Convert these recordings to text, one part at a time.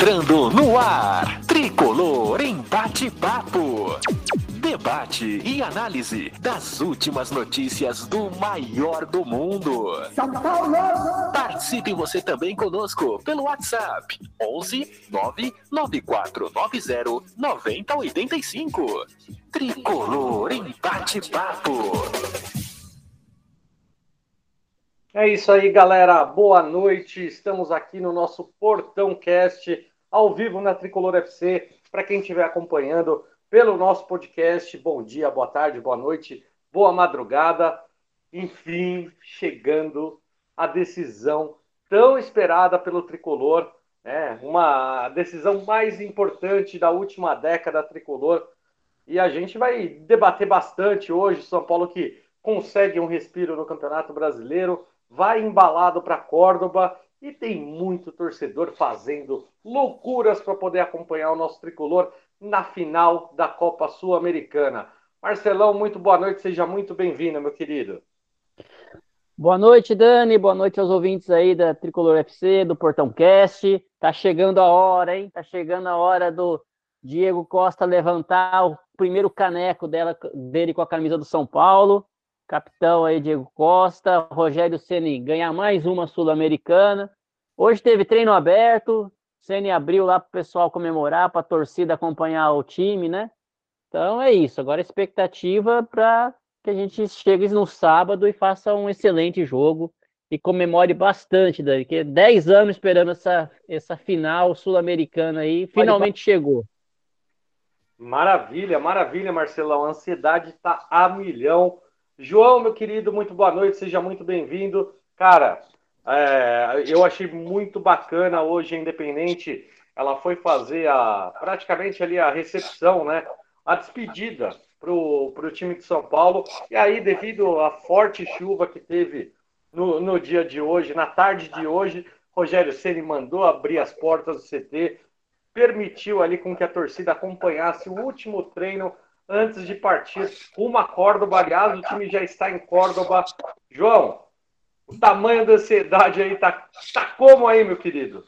entrando no ar. Tricolor em bate-papo. Debate e análise das últimas notícias do maior do mundo. São Paulo! Participe você também conosco pelo WhatsApp 11 99490 9085. Tricolor em bate-papo. É isso aí, galera. Boa noite. Estamos aqui no nosso Portão Cast, ao vivo na Tricolor FC. Para quem estiver acompanhando pelo nosso podcast, bom dia, boa tarde, boa noite, boa madrugada. Enfim, chegando a decisão tão esperada pelo Tricolor, né? uma decisão mais importante da última década tricolor. E a gente vai debater bastante hoje. São Paulo que consegue um respiro no Campeonato Brasileiro, vai embalado para Córdoba e tem muito torcedor fazendo loucuras para poder acompanhar o nosso tricolor na final da Copa Sul-Americana. Marcelão, muito boa noite, seja muito bem-vindo, meu querido. Boa noite, Dani. Boa noite aos ouvintes aí da Tricolor FC, do Portão Cast. Tá chegando a hora, hein? Tá chegando a hora do Diego Costa levantar o primeiro caneco dela, dele com a camisa do São Paulo capitão aí Diego Costa, Rogério Ceni ganhar mais uma sul-americana. Hoje teve treino aberto, Ceni abriu lá para o pessoal comemorar, para a torcida acompanhar o time, né? Então é isso. Agora a expectativa para que a gente chegue no sábado e faça um excelente jogo e comemore bastante, Dani, que 10 anos esperando essa, essa final sul-americana aí, finalmente chegou. Maravilha, maravilha, Marcelão. A ansiedade está a milhão. João, meu querido, muito boa noite, seja muito bem-vindo. Cara, é, eu achei muito bacana hoje a Independente. Ela foi fazer a praticamente ali a recepção, né? A despedida para o time de São Paulo. E aí, devido à forte chuva que teve no, no dia de hoje, na tarde de hoje, Rogério Ceni mandou abrir as portas do CT, permitiu ali com que a torcida acompanhasse o último treino antes de partir uma Córdoba. Aliás, o time já está em Córdoba. João, o tamanho da ansiedade aí tá, tá como aí, meu querido?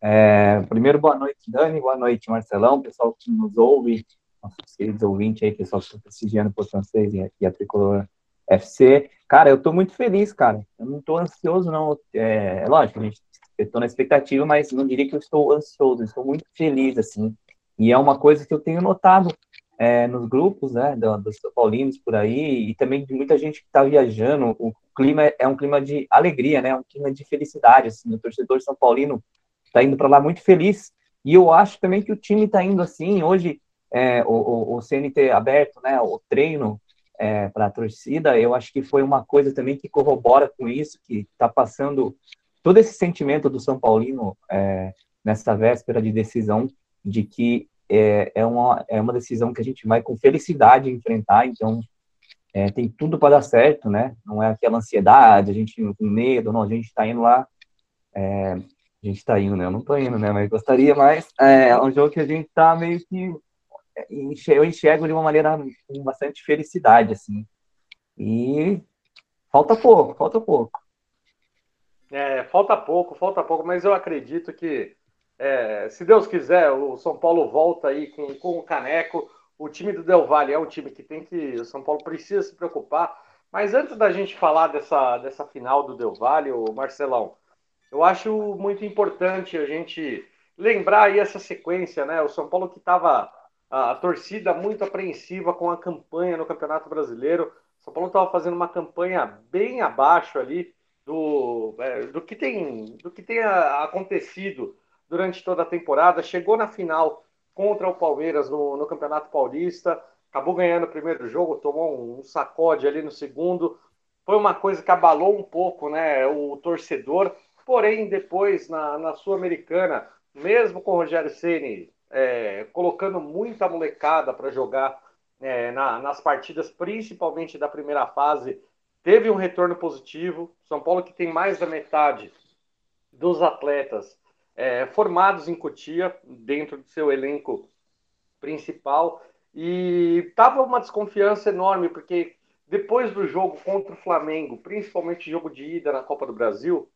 É, primeiro, boa noite, Dani, boa noite, Marcelão, pessoal que nos ouve, nossos queridos ouvintes aí, pessoal que está prestigiando por francês e a Tricolor FC. Cara, eu tô muito feliz, cara. Eu não tô ansioso, não. É, é lógico, a gente, eu tô na expectativa, mas não diria que eu estou ansioso, eu estou muito feliz, assim. E é uma coisa que eu tenho notado é, nos grupos, né, dos Paulinos por aí, e também de muita gente que está viajando. O clima é, é um clima de alegria, né, é um clima de felicidade. Assim, o torcedor São Paulino está indo para lá muito feliz. E eu acho também que o time está indo assim. Hoje, é, o, o, o, CNT aberto, né, o treino é, para a torcida, eu acho que foi uma coisa também que corrobora com isso, que está passando todo esse sentimento do São Paulino é, nessa véspera de decisão de que é, é, uma, é uma decisão que a gente vai com felicidade enfrentar, então é, tem tudo para dar certo, né? Não é aquela ansiedade, a gente com medo, não, a gente está indo lá, é, a gente está indo, né? Eu não estou indo, né? Mas gostaria mais. É, é um jogo que a gente está meio que é, eu enxergo de uma maneira com bastante felicidade, assim. E falta pouco, falta pouco. É, falta pouco, falta pouco, mas eu acredito que é, se Deus quiser, o São Paulo volta aí com, com o caneco. O time do Del Valle é um time que tem que. O São Paulo precisa se preocupar. Mas antes da gente falar dessa, dessa final do Del Valle, o Marcelão, eu acho muito importante a gente lembrar aí essa sequência, né? O São Paulo que estava a, torcida muito apreensiva com a campanha no Campeonato Brasileiro. O São Paulo estava fazendo uma campanha bem abaixo ali do, é, do que tem do que tem acontecido durante toda a temporada, chegou na final contra o Palmeiras no, no Campeonato Paulista, acabou ganhando o primeiro jogo, tomou um, um sacode ali no segundo. Foi uma coisa que abalou um pouco né, o torcedor, porém, depois na, na Sul-Americana, mesmo com o Rogério Ceni é, colocando muita molecada para jogar é, na, nas partidas, principalmente da primeira fase, teve um retorno positivo. São Paulo, que tem mais da metade dos atletas é, formados em Cotia, dentro do seu elenco principal, e tava uma desconfiança enorme, porque depois do jogo contra o Flamengo, principalmente jogo de ida na Copa do Brasil,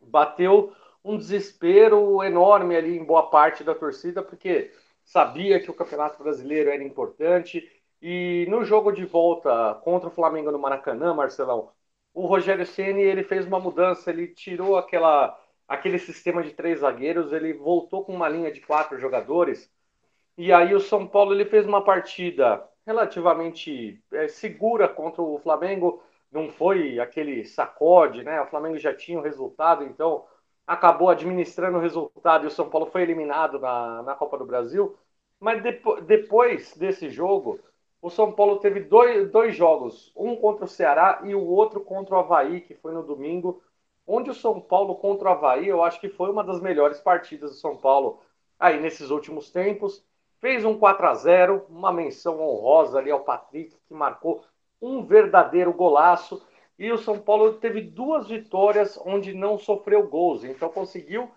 bateu um desespero enorme ali em boa parte da torcida, porque sabia que o Campeonato Brasileiro era importante. E no jogo de volta contra o Flamengo no Maracanã, Marcelão, o Rogério Ceni ele fez uma mudança, ele tirou aquela aquele sistema de três zagueiros, ele voltou com uma linha de quatro jogadores. E aí o São Paulo ele fez uma partida relativamente é, segura contra o Flamengo. Não foi aquele sacode, né? O Flamengo já tinha o resultado, então acabou administrando o resultado e o São Paulo foi eliminado na, na Copa do Brasil. Mas depo depois desse jogo, o São Paulo teve dois, dois jogos, um contra o Ceará e o outro contra o Havaí, que foi no domingo, onde o São Paulo contra o Havaí, eu acho que foi uma das melhores partidas do São Paulo aí nesses últimos tempos. Fez um 4 a 0 uma menção honrosa ali ao Patrick, que marcou um verdadeiro golaço. E o São Paulo teve duas vitórias onde não sofreu gols, então conseguiu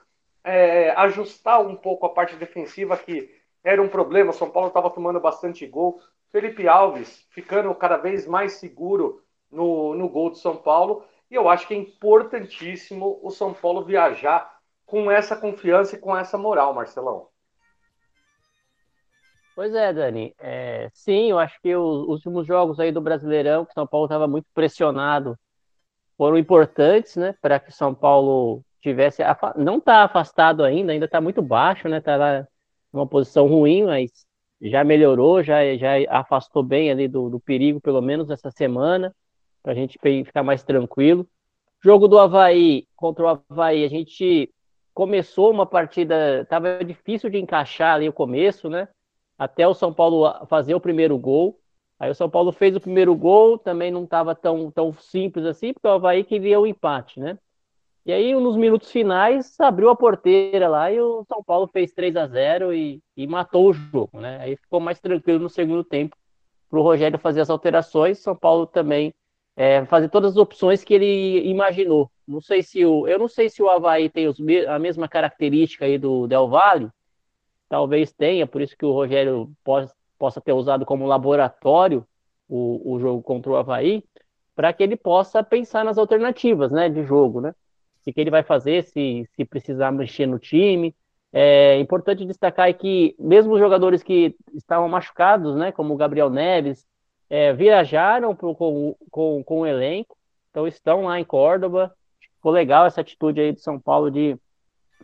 é, ajustar um pouco a parte defensiva, que era um problema. O São Paulo estava tomando bastante gol. Felipe Alves ficando cada vez mais seguro no, no gol do São Paulo. E eu acho que é importantíssimo o São Paulo viajar com essa confiança e com essa moral, Marcelão. Pois é, Dani. É, sim, eu acho que os últimos jogos aí do Brasileirão, que São Paulo estava muito pressionado, foram importantes, né, para que São Paulo tivesse não está afastado ainda, ainda está muito baixo, né, está lá numa posição ruim, mas já melhorou, já já afastou bem ali do, do perigo, pelo menos essa semana, para a gente ficar mais tranquilo. Jogo do Havaí contra o Havaí, a gente começou uma partida, estava difícil de encaixar ali o começo, né? até o São Paulo fazer o primeiro gol. Aí o São Paulo fez o primeiro gol, também não estava tão, tão simples assim, porque o Havaí queria o empate, né? E aí, nos minutos finais, abriu a porteira lá e o São Paulo fez 3 a 0 e, e matou o jogo, né? Aí ficou mais tranquilo no segundo tempo para o Rogério fazer as alterações. São Paulo também é, fazer todas as opções que ele imaginou. Não sei se o, eu não sei se o Havaí tem os, a mesma característica aí do Del Valle, talvez tenha, por isso que o Rogério possa, possa ter usado como laboratório o, o jogo contra o Havaí, para que ele possa pensar nas alternativas né, de jogo, né? O que ele vai fazer, se, se precisar mexer no time. É importante destacar que, mesmo os jogadores que estavam machucados, né, como o Gabriel Neves, é, viajaram pro, com, com, com o elenco, então estão lá em Córdoba. Ficou legal essa atitude aí do São Paulo de,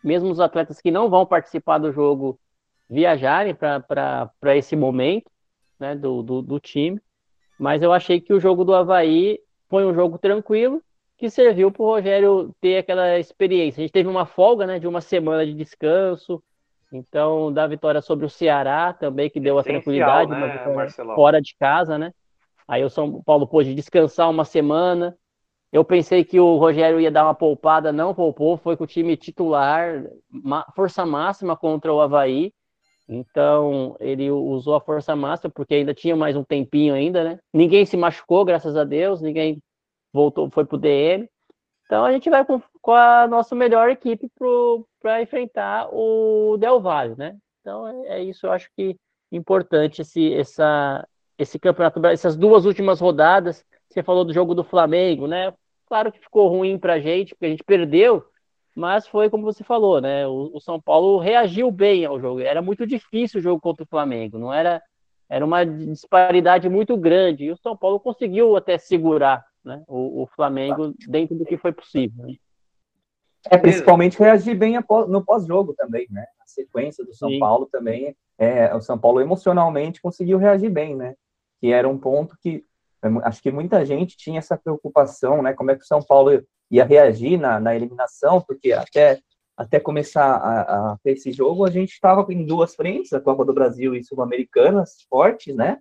mesmo os atletas que não vão participar do jogo, viajarem para esse momento né, do, do, do, time. Mas eu achei que o jogo do Havaí foi um jogo tranquilo, que serviu para o Rogério ter aquela experiência. A gente teve uma folga né, de uma semana de descanso, então da vitória sobre o Ceará também, que deu a tranquilidade, né, fora de casa, né? Aí o São Paulo pôde descansar uma semana. Eu pensei que o Rogério ia dar uma poupada, não poupou, foi com o time titular, força máxima contra o Havaí. Então, ele usou a força máxima, porque ainda tinha mais um tempinho ainda, né? Ninguém se machucou, graças a Deus, ninguém voltou, foi pro DM. Então, a gente vai com, com a nossa melhor equipe para enfrentar o Del Valle, né? Então, é, é, isso, eu acho que importante esse, essa, esse campeonato, essas duas últimas rodadas. Você falou do jogo do Flamengo, né? Claro que ficou ruim pra gente, porque a gente perdeu, mas foi como você falou, né? O, o, São Paulo reagiu bem ao jogo. Era muito difícil o jogo contra o Flamengo, não era era uma disparidade muito grande e o São Paulo conseguiu até segurar, né? O, o Flamengo dentro do que foi possível. Né? É principalmente reagir bem no pós-jogo também, né? A sequência do São Sim. Paulo também, é, o São Paulo emocionalmente conseguiu reagir bem, né? Que era um ponto que acho que muita gente tinha essa preocupação, né? Como é que o São Paulo ia reagir na, na eliminação, porque até, até começar a, a ter esse jogo, a gente estava em duas frentes, a Copa do Brasil e Sul-Americanas, fortes, né?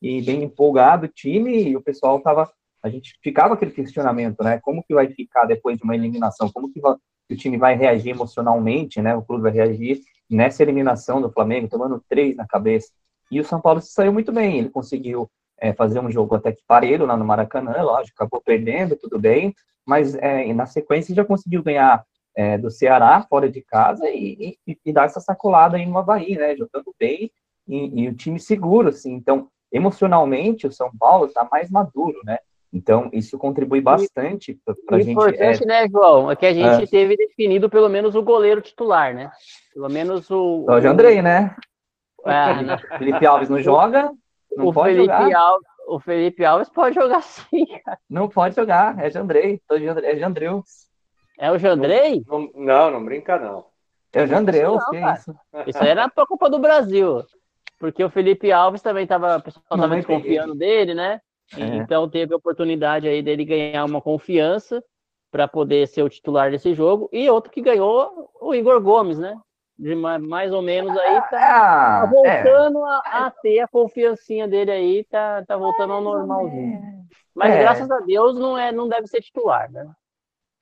E bem empolgado o time, e o pessoal estava. A gente ficava aquele questionamento, né? Como que vai ficar depois de uma eliminação? Como que, vai, o time vai reagir emocionalmente, né? O clube vai reagir nessa eliminação do Flamengo, tomando três na cabeça. E o São Paulo saiu muito bem, ele conseguiu é, fazer um jogo até que parelho lá no Maracanã, lógico, acabou perdendo, tudo bem, mas é, na sequência já conseguiu ganhar é, do Ceará, fora de casa, e, e, e, dar essa sacolada aí no Havaí, né? Jogando bem e, e o time seguro, assim. Então, emocionalmente, o São Paulo está mais maduro, né? Então, isso contribui bastante para a gente. O importante, é... né, João, é que a gente é. teve definido pelo menos o goleiro titular, né? Pelo menos o. Jorge o... Andrei, né? É, né? Felipe Alves não joga? Não o pode Felipe jogar. Alves, o Felipe Alves pode jogar sim, cara. Não pode jogar, é de Andrei. É de Andreu. É o Jandrei? Não, não, não brinca, não. É o Jandreu, que é isso? Isso aí era pra Copa do Brasil. Porque o Felipe Alves também tava, o pessoal estava desconfiando dele, né? É. Então teve a oportunidade aí dele ganhar uma confiança para poder ser o titular desse jogo. E outro que ganhou, o Igor Gomes, né? De mais ou menos aí, tá, ah, tá voltando é. a, a, ter a confiancinha dele aí, tá, tá voltando ao normalzinho. Mas é. graças a Deus não, é, não deve ser titular, né?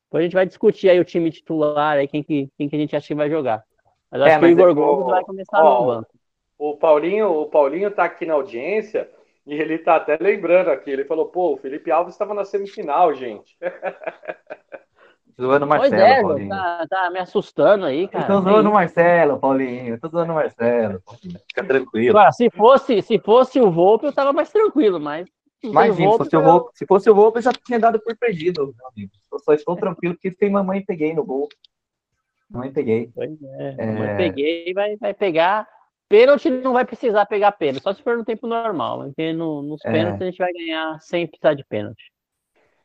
Depois a gente vai discutir aí o time titular, aí quem que, quem que a gente acha que vai jogar. Mas acho é, que o Igor Gomes vai começar ó, no banco. O Paulinho, o Paulinho tá aqui na audiência e ele tá até lembrando aqui. Ele falou, pô, o Felipe Alves estava na semifinal, gente. Zoando o Marcelo, pois é, Paulinho. Tá, tá, me assustando aí, cara. Eu tô zoando o Marcelo, Paulinho. Eu tô zoando o Marcelo. Fica tranquilo. se fosse, se fosse o Volpe, eu tava mais tranquilo, mas Imagina, se fosse, o Volpe, se fosse o Volpe, eu já tinha dado por perdido, meu amigo. Eu só estou tranquilo porque tem mamãe peguei no gol. Mamãe peguei. Pois é, é... mamãe peguei vai, vai pegar. Pênalti não vai precisar pegar pênalti, só se for no tempo normal. Porque no, nos é... pênaltis a gente vai ganhar sem precisar de pênalti.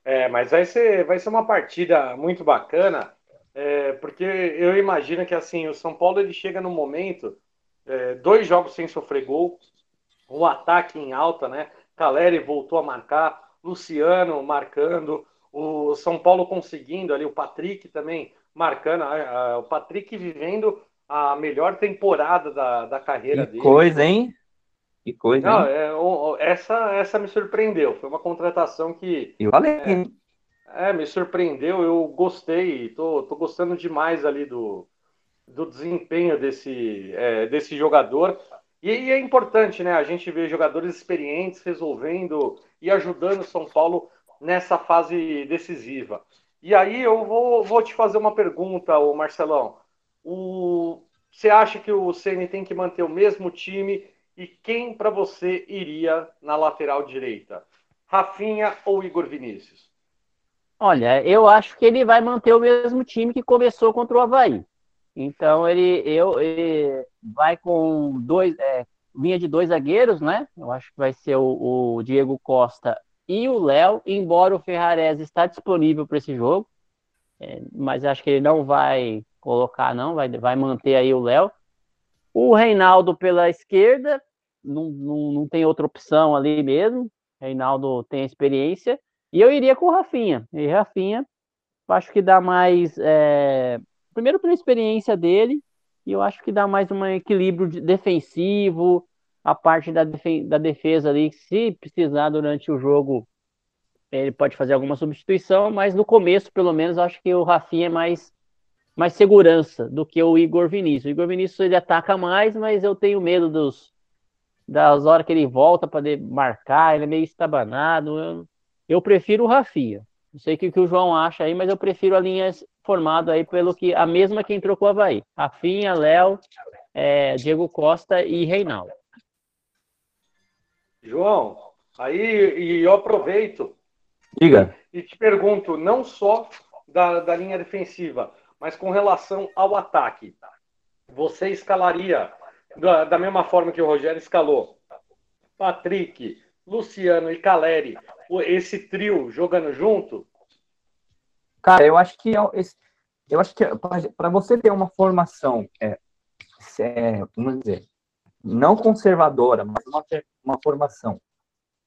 É, mas vai ser, vai ser uma partida muito bacana, é, porque eu imagino que assim, o São Paulo ele chega no momento, é, dois jogos sem sofrer gol, um ataque em alta, né? Caleri voltou a marcar, Luciano marcando, o São Paulo conseguindo ali, o Patrick também marcando, o Patrick vivendo a melhor temporada da, da carreira que dele. Coisa, hein? Que coisa. Não, é, essa, essa me surpreendeu. Foi uma contratação que. E valeu. É, é, me surpreendeu. Eu gostei. Tô, tô gostando demais ali do, do desempenho desse, é, desse jogador. E, e, é importante, né? A gente ver jogadores experientes resolvendo e ajudando o São Paulo nessa fase decisiva. E aí eu vou, vou te fazer uma pergunta, Marcelão. O, você acha que o Ceni tem que manter o mesmo time e quem para você iria na lateral direita? Rafinha ou Igor Vinícius? Olha, eu acho que ele vai manter o mesmo time que começou contra o Havaí. Então ele, eu, ele vai com dois, é, linha de dois zagueiros, né? Eu acho que vai ser o, o Diego Costa e o Léo, embora o Ferrarese está disponível para esse jogo, é, mas acho que ele não vai colocar, não, vai, vai manter aí o Léo. O Reinaldo pela esquerda, não, não, não tem outra opção ali mesmo. Reinaldo tem experiência. E eu iria com o Rafinha. E Rafinha, acho que dá mais é, primeiro pela experiência dele, e eu acho que dá mais um equilíbrio defensivo, a parte da, da defesa ali, se precisar durante o jogo, ele pode fazer alguma substituição, mas no começo, pelo menos, acho que o Rafinha é mais, mais segurança do que o Igor Vinícius. O Igor Vinícius ele ataca mais, mas eu tenho medo dos das horas que ele volta para marcar, ele é meio estabanado. Eu, eu prefiro o Rafinha. Não sei o que, que o João acha aí, mas eu prefiro a linha formada aí pelo que a mesma que entrou com o Havaí. Rafinha, Léo, é, Diego Costa e Reinaldo. João, aí e eu aproveito Diga. e te pergunto, não só da, da linha defensiva, mas com relação ao ataque. Você escalaria da, da mesma forma que o Rogério escalou Patrick, Luciano e Caleri esse trio jogando junto? Cara, eu acho que é eu acho que para você ter uma formação, é, é, vamos dizer, não conservadora, mas uma, uma formação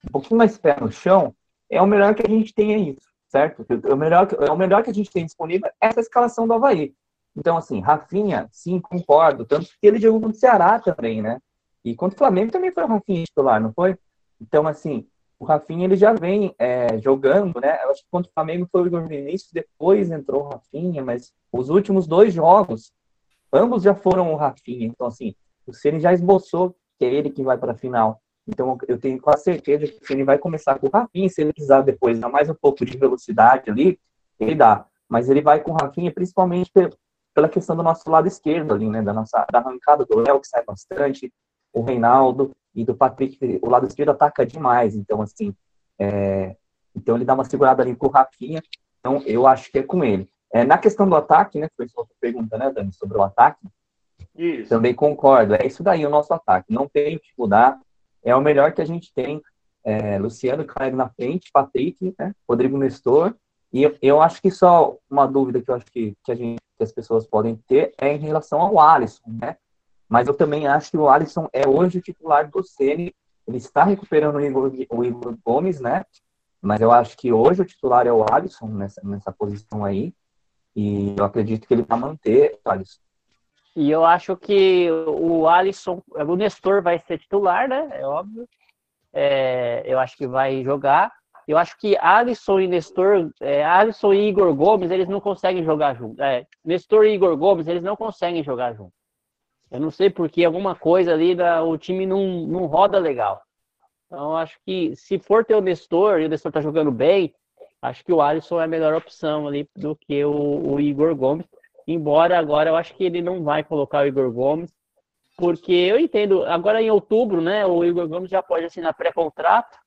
um pouquinho mais pé no chão, é o melhor que a gente tem é isso, certo? O melhor, o melhor que a gente tem disponível é essa escalação do Havaí. Então, assim, Rafinha, sim, concordo, tanto que ele jogou contra o Ceará também, né? E contra o Flamengo também foi o Rafinha titular, não foi? Então, assim, o Rafinha ele já vem é, jogando, né? Eu acho que contra o Flamengo foi o Vinícius, depois entrou o Rafinha, mas os últimos dois jogos, ambos já foram o Rafinha. Então, assim, o Ceni já esboçou que é ele que vai para a final. Então, eu tenho quase certeza que ele vai começar com o Rafinha, se ele precisar depois dar mais um pouco de velocidade ali, ele dá. mas ele vai com o Rafinha principalmente pela questão do nosso lado esquerdo ali, né, da nossa da arrancada do Léo, que sai bastante, o Reinaldo e do Patrick, o lado esquerdo ataca demais, então, assim, é, então ele dá uma segurada ali com o Rafinha, então eu acho que é com ele. É, na questão do ataque, né, foi sua pergunta, né, Dani, sobre o ataque, isso. também concordo, é isso daí o nosso ataque, não tem que mudar, é o melhor que a gente tem, é, Luciano Caio na frente, Patrick, né, Rodrigo Nestor, e eu, acho que só uma dúvida que eu acho que, que, gente, que as pessoas podem ter é em relação ao Alisson, né? Mas eu também acho que o Alisson é hoje o titular do Ceni. Ele está recuperando o Igor, o Igor Gomes, né? Mas eu acho que hoje o titular é o Alisson nessa, nessa posição aí. E eu acredito que ele vai manter Alisson. E eu acho que o Alisson, o Nestor vai ser titular, né? É óbvio. É, eu acho que vai jogar. Eu acho que Alisson e Nestor, é, Alisson e Igor Gomes, eles não conseguem jogar junto. É, Nestor e Igor Gomes, eles não conseguem jogar junto. Eu não sei porque alguma coisa ali da, o time não, não roda legal. Então, eu acho que se for ter o Nestor e o Nestor tá jogando bem, acho que o Alisson é a melhor opção ali do que o, o Igor Gomes. Embora agora eu acho que ele não vai colocar o Igor Gomes, porque eu entendo, agora em outubro, né, o Igor Gomes já pode assinar pré-contrato,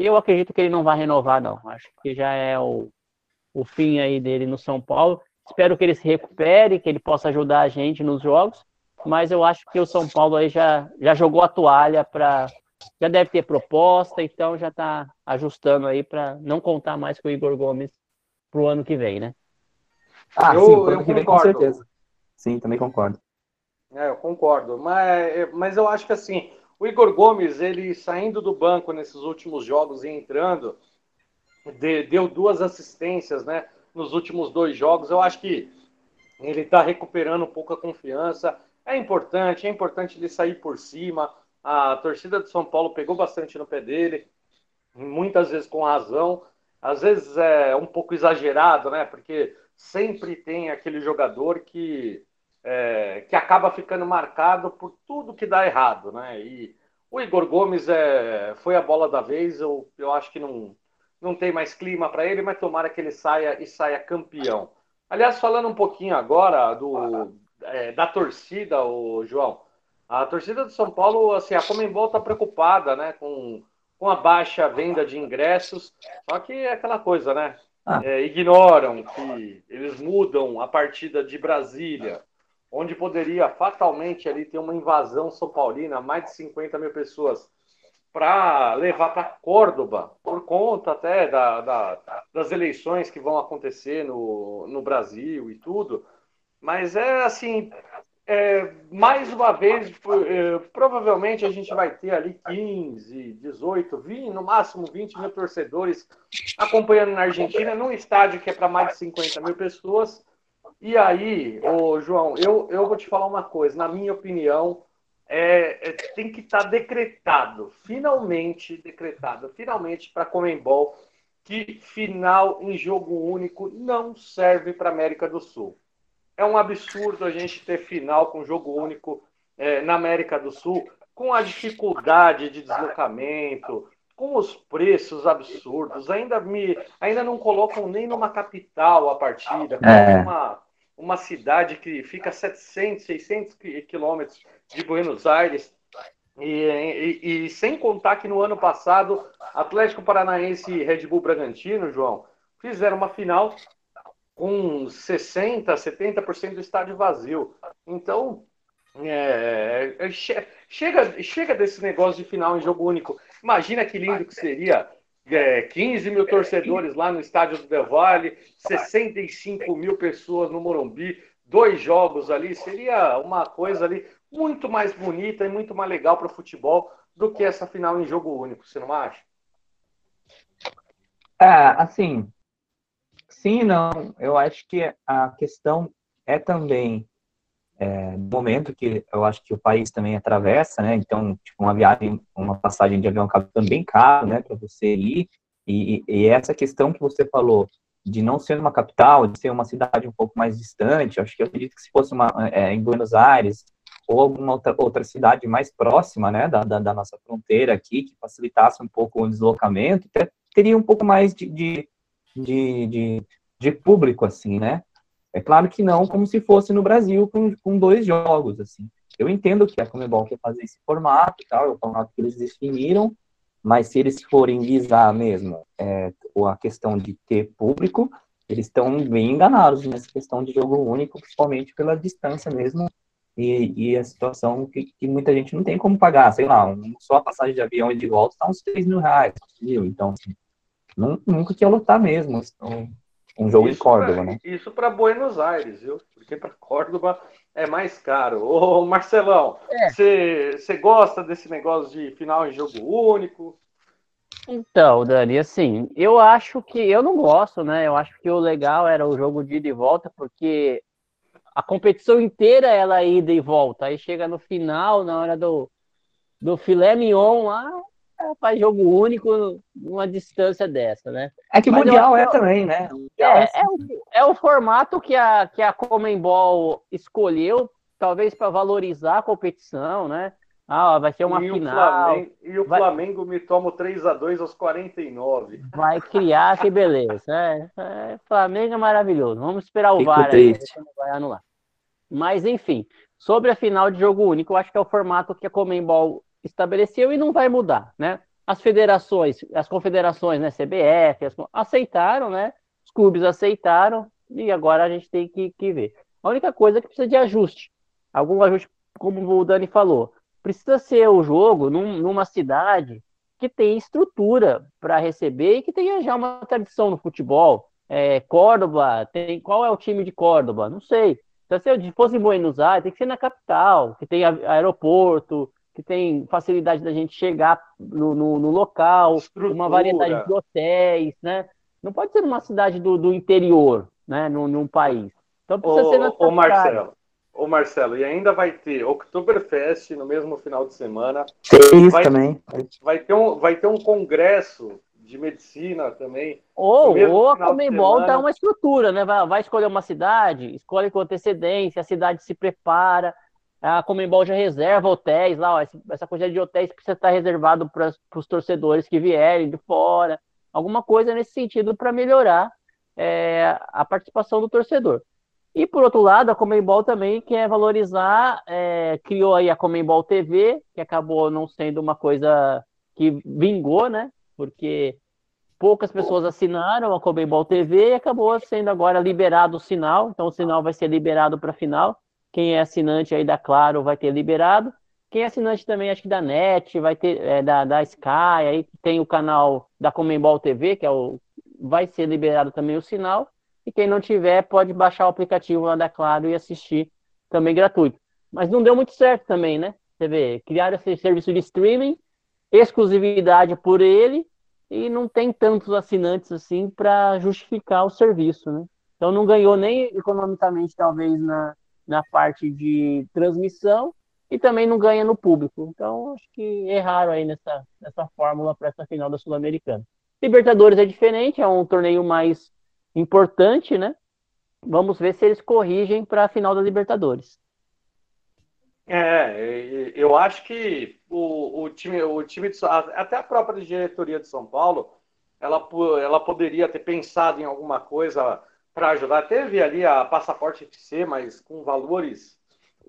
e eu acredito que ele não vai renovar, não. Acho que já é o, o fim aí dele no São Paulo. Espero que ele se recupere, que ele possa ajudar a gente nos jogos. Mas eu acho que o São Paulo aí já, já jogou a toalha para. Já deve ter proposta, então já está ajustando aí para não contar mais com o Igor Gomes para o ano que vem, né? Ah, eu, sim, pro ano que vem, com certeza. Sim, também concordo. É, eu concordo. Mas, mas eu acho que assim, o Igor Gomes, ele saindo do banco nesses últimos jogos e entrando, de, deu duas assistências, né? Nos últimos dois jogos, eu acho que ele está recuperando um pouco a confiança. É importante, é importante ele sair por cima. A torcida de São Paulo pegou bastante no pé dele, muitas vezes com razão. Às vezes é um pouco exagerado, né? Porque sempre tem aquele jogador que é, que acaba ficando marcado por tudo que dá errado, né? E o Igor Gomes é, foi a bola da vez, eu, eu acho que não, não tem mais clima para ele, mas tomara que ele saia e saia campeão. Aliás, falando um pouquinho agora do, é, da torcida, o João, a torcida do São Paulo, assim, a Comembol está preocupada, né, com, com a baixa venda de ingressos, só que é aquela coisa, né? Ah. É, ignoram que eles mudam a partida de Brasília onde poderia fatalmente ali ter uma invasão são paulina, mais de 50 mil pessoas, para levar para Córdoba, por conta até da, da, das eleições que vão acontecer no, no Brasil e tudo. Mas é assim, é, mais uma vez, é, provavelmente a gente vai ter ali 15, 18, 20, no máximo 20 mil torcedores acompanhando na Argentina, num estádio que é para mais de 50 mil pessoas. E aí, ô, João, eu, eu vou te falar uma coisa. Na minha opinião, é, é tem que estar tá decretado, finalmente decretado, finalmente para Comembol, que final em jogo único não serve para América do Sul. É um absurdo a gente ter final com jogo único é, na América do Sul, com a dificuldade de deslocamento, com os preços absurdos, ainda me ainda não colocam nem numa capital a partida, é. uma, uma cidade que fica a 700, 600 quilômetros de Buenos Aires. E, e, e, sem contar que no ano passado, Atlético Paranaense e Red Bull Bragantino, João, fizeram uma final com 60%, 70% do estádio vazio. Então, é, é chega, chega desse negócio de final em jogo único. Imagina que lindo que seria é, 15 mil torcedores lá no estádio do Del Valle, 65 mil pessoas no Morumbi, dois jogos ali, seria uma coisa ali muito mais bonita e muito mais legal para o futebol do que essa final em jogo único, você não acha? É, assim, sim não. Eu acho que a questão é também é, no momento que eu acho que o país também atravessa, né? Então, tipo, uma viagem, uma passagem de avião acaba também caro, né, para você ir. E, e, essa questão que você falou de não ser uma capital, de ser uma cidade um pouco mais distante, acho que eu acredito que se fosse uma, é, em Buenos Aires ou alguma outra, outra cidade mais próxima, né, da, da, da nossa fronteira aqui, que facilitasse um pouco o deslocamento, teria um pouco mais de, de, de, de de público, assim, né? É claro que não como se fosse no Brasil com, com dois jogos, assim. Eu entendo que a Comebol quer fazer esse formato e tal, é o formato que eles definiram, mas se eles forem visar mesmo é, a questão de ter público, eles estão bem enganados nessa questão de jogo único, principalmente pela distância mesmo e, e a situação que, que, muita gente não tem como pagar, sei lá, um, só a passagem de avião e de volta está uns 3 mil reais, mil, então assim, nunca quer lutar mesmo um, um jogo isso em Córdoba, pra, né? Isso para Buenos Aires, viu? Porque para Córdoba é mais caro. Ô, Marcelão, você é. gosta desse negócio de final em jogo único? Então, Dani, assim, eu acho que eu não gosto, né? Eu acho que o legal era o jogo de ida e volta, porque a competição inteira ela é ida e volta. Aí chega no final, na hora do, do filé mignon lá, é, faz jogo único numa distância dessa, né? É que o Mundial é também, né? É, é, é, o, é o formato que a, que a Comembol escolheu, talvez para valorizar a competição, né? Ah, vai ser uma e final. O Flamengo, e o vai... Flamengo me toma 3 a 2 aos 49. Vai criar, que beleza. É, é, Flamengo é maravilhoso. Vamos esperar o Fico VAR aí, vai anular. Mas, enfim, sobre a final de jogo único, eu acho que é o formato que a Comembol estabeleceu e não vai mudar, né? As federações, as confederações, né, CBF, as, aceitaram, né? Os clubes aceitaram e agora a gente tem que, que ver. A única coisa é que precisa de ajuste. Algum ajuste, como o Dani falou precisa ser o jogo num, numa cidade que tem estrutura para receber e que tenha já uma tradição no futebol. É, Córdoba, tem, qual é o time de Córdoba? Não sei. Então, se fosse em Buenos Aires, tem que ser na capital, que tem aeroporto, que tem facilidade da gente chegar no, no, no local, estrutura. uma variedade de hotéis, né? Não pode ser numa cidade do, do interior, né? Num, num país. Então precisa ô, ser na Ô, Marcelo, Ô Marcelo, e ainda vai ter Oktoberfest no mesmo final de semana. Tem isso vai, também. Vai ter, um, vai ter um congresso de medicina também. Ou, ou a Comembol dá uma estrutura, né? Vai, vai, escolher uma cidade, escolhe com antecedência, a cidade se prepara, a Comembol já reserva hotéis lá, ó, essa quantidade de hotéis precisa estar reservado para os torcedores que vierem de fora, alguma coisa nesse sentido para melhorar é, a participação do torcedor. E por outro lado, a Comembol também quer valorizar, é, criou aí a Comembol TV, que acabou não sendo uma coisa que vingou, né? Porque poucas pessoas assinaram a Comembol TV e acabou sendo agora liberado o sinal. Então o sinal vai ser liberado para a final. Quem é assinante aí da Claro vai ter liberado. Quem é assinante também, acho que da NET, vai ter é, da, da Sky, aí tem o canal da Comembol TV, que é o vai ser liberado também o sinal. E quem não tiver, pode baixar o aplicativo lá da Claro e assistir também gratuito. Mas não deu muito certo também, né? Você vê, criaram esse serviço de streaming, exclusividade por ele, e não tem tantos assinantes assim para justificar o serviço, né? Então não ganhou nem economicamente, talvez, na, na parte de transmissão, e também não ganha no público. Então, acho que erraram aí nessa, nessa fórmula para essa final da Sul-Americana. Libertadores é diferente, é um torneio mais importante, né? Vamos ver se eles corrigem para a final da Libertadores. É, eu acho que o, o time, o time de, até a própria diretoria de São Paulo, ela, ela poderia ter pensado em alguma coisa para ajudar. Teve ali a passaporte FC, mas com valores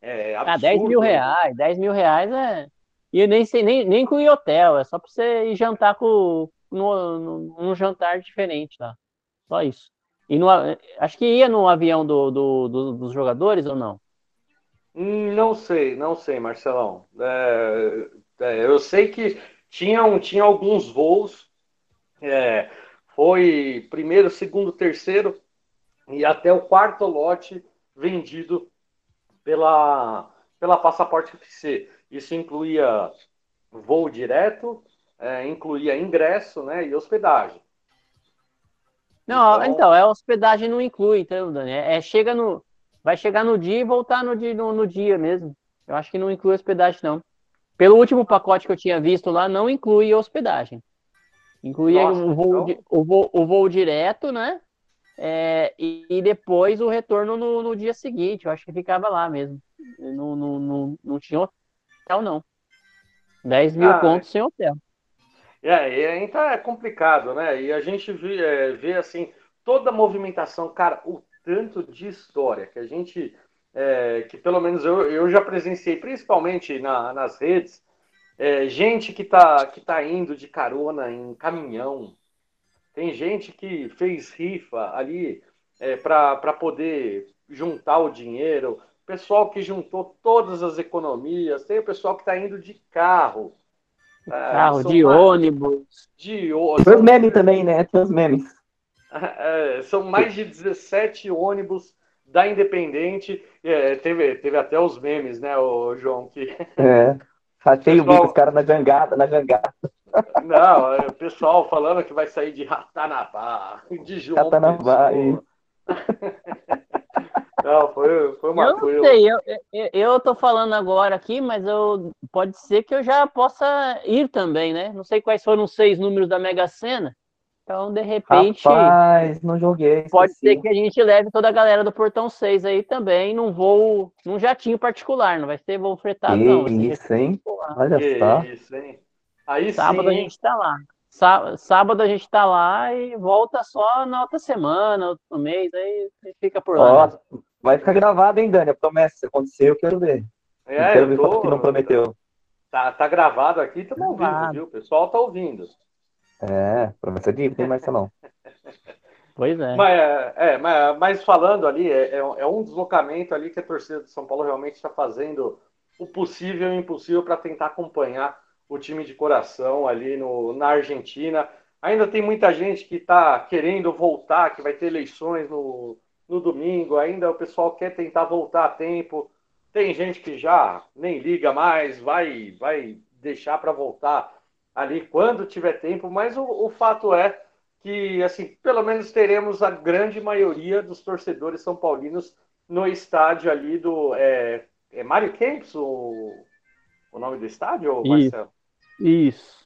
é, absurdos. Ah, 10 mil reais, 10 mil reais é. E nem, sei, nem, nem com hotel, é só para você ir jantar com, no, no, num jantar diferente lá. Só isso. E no, acho que ia no avião do, do, do, dos jogadores ou não? Hum, não sei, não sei, Marcelão. É, é, eu sei que tinham, tinha alguns voos. É, foi primeiro, segundo, terceiro e até o quarto lote vendido pela, pela Passaporte FC. Isso incluía voo direto, é, incluía ingresso né, e hospedagem. Não, então, então é hospedagem não inclui, então, Dani. É, é, chega no. Vai chegar no dia e voltar no dia, no, no dia mesmo. Eu acho que não inclui hospedagem, não. Pelo último pacote que eu tinha visto lá, não inclui hospedagem. Incluía Nossa, o, voo, então... o, voo, o voo direto, né? É, e, e, depois o retorno no, no, dia seguinte. Eu acho que ficava lá mesmo. Não, não, não, não tinha hotel, não. 10 mil ah, pontos sem hotel. É, então é complicado, né? E a gente vê, é, vê assim, toda a movimentação, cara, o tanto de história que a gente, é, que pelo menos eu, eu já presenciei, principalmente na, nas redes, é, gente que tá, que tá indo de carona em caminhão, tem gente que fez rifa ali é, para poder juntar o dinheiro, pessoal que juntou todas as economias, tem o pessoal que está indo de carro. É, carro, de mais, ônibus. De ônibus. Tem os memes também, né? Tem os memes. É, são mais de 17 ônibus da Independente. É, teve, teve até os memes, né, o João? Que... É. Achei pessoal... os caras na jangada, na jangada. Não, é, o pessoal falando que vai sair de Ratanabá, de João Ratanabá, Não, foi, foi uma eu coisa. Não sei, eu, eu, eu tô falando agora aqui, mas eu pode ser que eu já possa ir também, né? Não sei quais foram os seis números da Mega Sena. Então, de repente. Rapaz, não joguei. Pode ser que a gente leve toda a galera do Portão 6 aí também num voo, num jatinho particular, não vai ser voo fretado, que não. Isso, hein? Olha que só. Isso, hein? Aí Sábado sim, a gente tá lá. Sábado a gente tá lá e volta só na outra semana, outro mês, aí fica por lá. Ó, vai ficar gravado, hein, Dani? A promessa, se acontecer, eu quero ver. É, eu quero ver tô... que não prometeu. Tá, tá gravado aqui, estamos ouvindo, viu? O pessoal tá ouvindo. É, promessa de tem Marcelão. Pois é. Mas, é, mas, mas falando ali, é, é um deslocamento ali que a torcida de São Paulo realmente está fazendo o possível e o impossível para tentar acompanhar o time de coração ali no, na Argentina. Ainda tem muita gente que está querendo voltar, que vai ter eleições no, no domingo. Ainda o pessoal quer tentar voltar a tempo. Tem gente que já nem liga mais, vai, vai deixar para voltar ali quando tiver tempo. Mas o, o fato é que, assim, pelo menos teremos a grande maioria dos torcedores são paulinos no estádio ali do é, é Mário Kempis, o, o nome do estádio, Marcelo? Isso.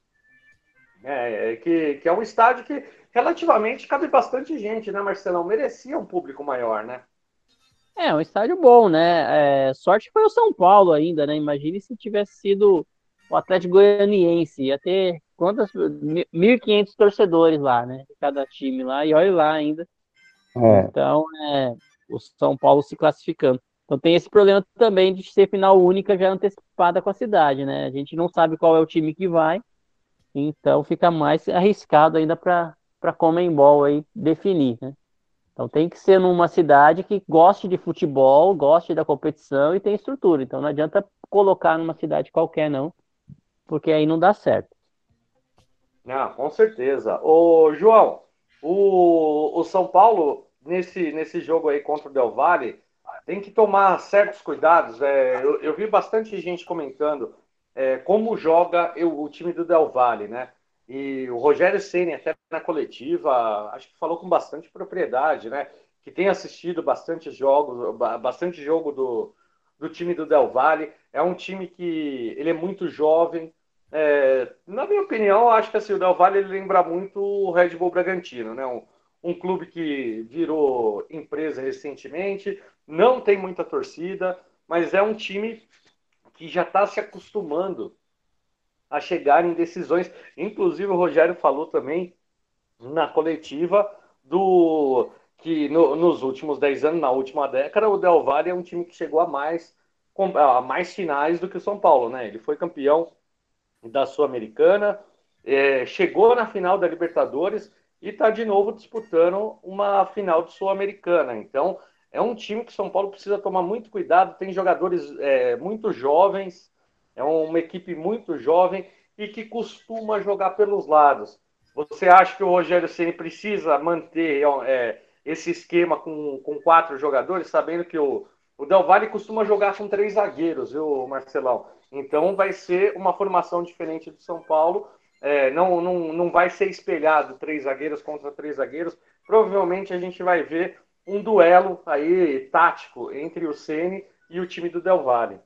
É, é, que, que é um estádio que relativamente cabe bastante gente, né, Marcelão? Merecia um público maior, né? É, um estádio bom, né? É, sorte foi o São Paulo ainda, né? Imagine se tivesse sido o Atlético Goianiense. Ia ter quantas? 1.500 torcedores lá, né? Cada time lá. E olha lá ainda. É. Então, é, o São Paulo se classificando. Então tem esse problema também de ser final única já antecipada com a cidade, né? A gente não sabe qual é o time que vai, então fica mais arriscado ainda para para Comembol aí definir, né? Então tem que ser numa cidade que goste de futebol, goste da competição e tem estrutura. Então não adianta colocar numa cidade qualquer não, porque aí não dá certo. Não, com certeza. O João, o, o São Paulo nesse nesse jogo aí contra o Del Valle tem que tomar certos cuidados. É, eu, eu, vi bastante gente comentando é, como joga eu, o time do Del Valle, né? E o Rogério Ceni até na coletiva, acho que falou com bastante propriedade, né? Que tem assistido bastante jogos, bastante jogo do, do time do Del Valle. É um time que ele é muito jovem. É, na minha opinião, acho que assim, o Del Valle lembra muito o Red Bull Bragantino, né? Um, um clube que virou empresa recentemente, não tem muita torcida, mas é um time que já está se acostumando a chegar em decisões. Inclusive, o Rogério falou também na coletiva do que no, nos últimos 10 anos, na última década, o Del Valle é um time que chegou a mais, a mais finais do que o São Paulo, né? Ele foi campeão da Sul-Americana, é, chegou na final da Libertadores e está de novo disputando uma final de Sul-Americana. Então, é um time que São Paulo precisa tomar muito cuidado. Tem jogadores é, muito jovens, é uma equipe muito jovem e que costuma jogar pelos lados. Você acha que o Rogério Ceni precisa manter é, esse esquema com, com quatro jogadores, sabendo que o, o Del Valle costuma jogar com três zagueiros, viu, Marcelão? Então vai ser uma formação diferente do São Paulo é, não, não, não vai ser espelhado três zagueiros contra três zagueiros. Provavelmente a gente vai ver um duelo aí tático entre o Ceni e o time do Del Valle.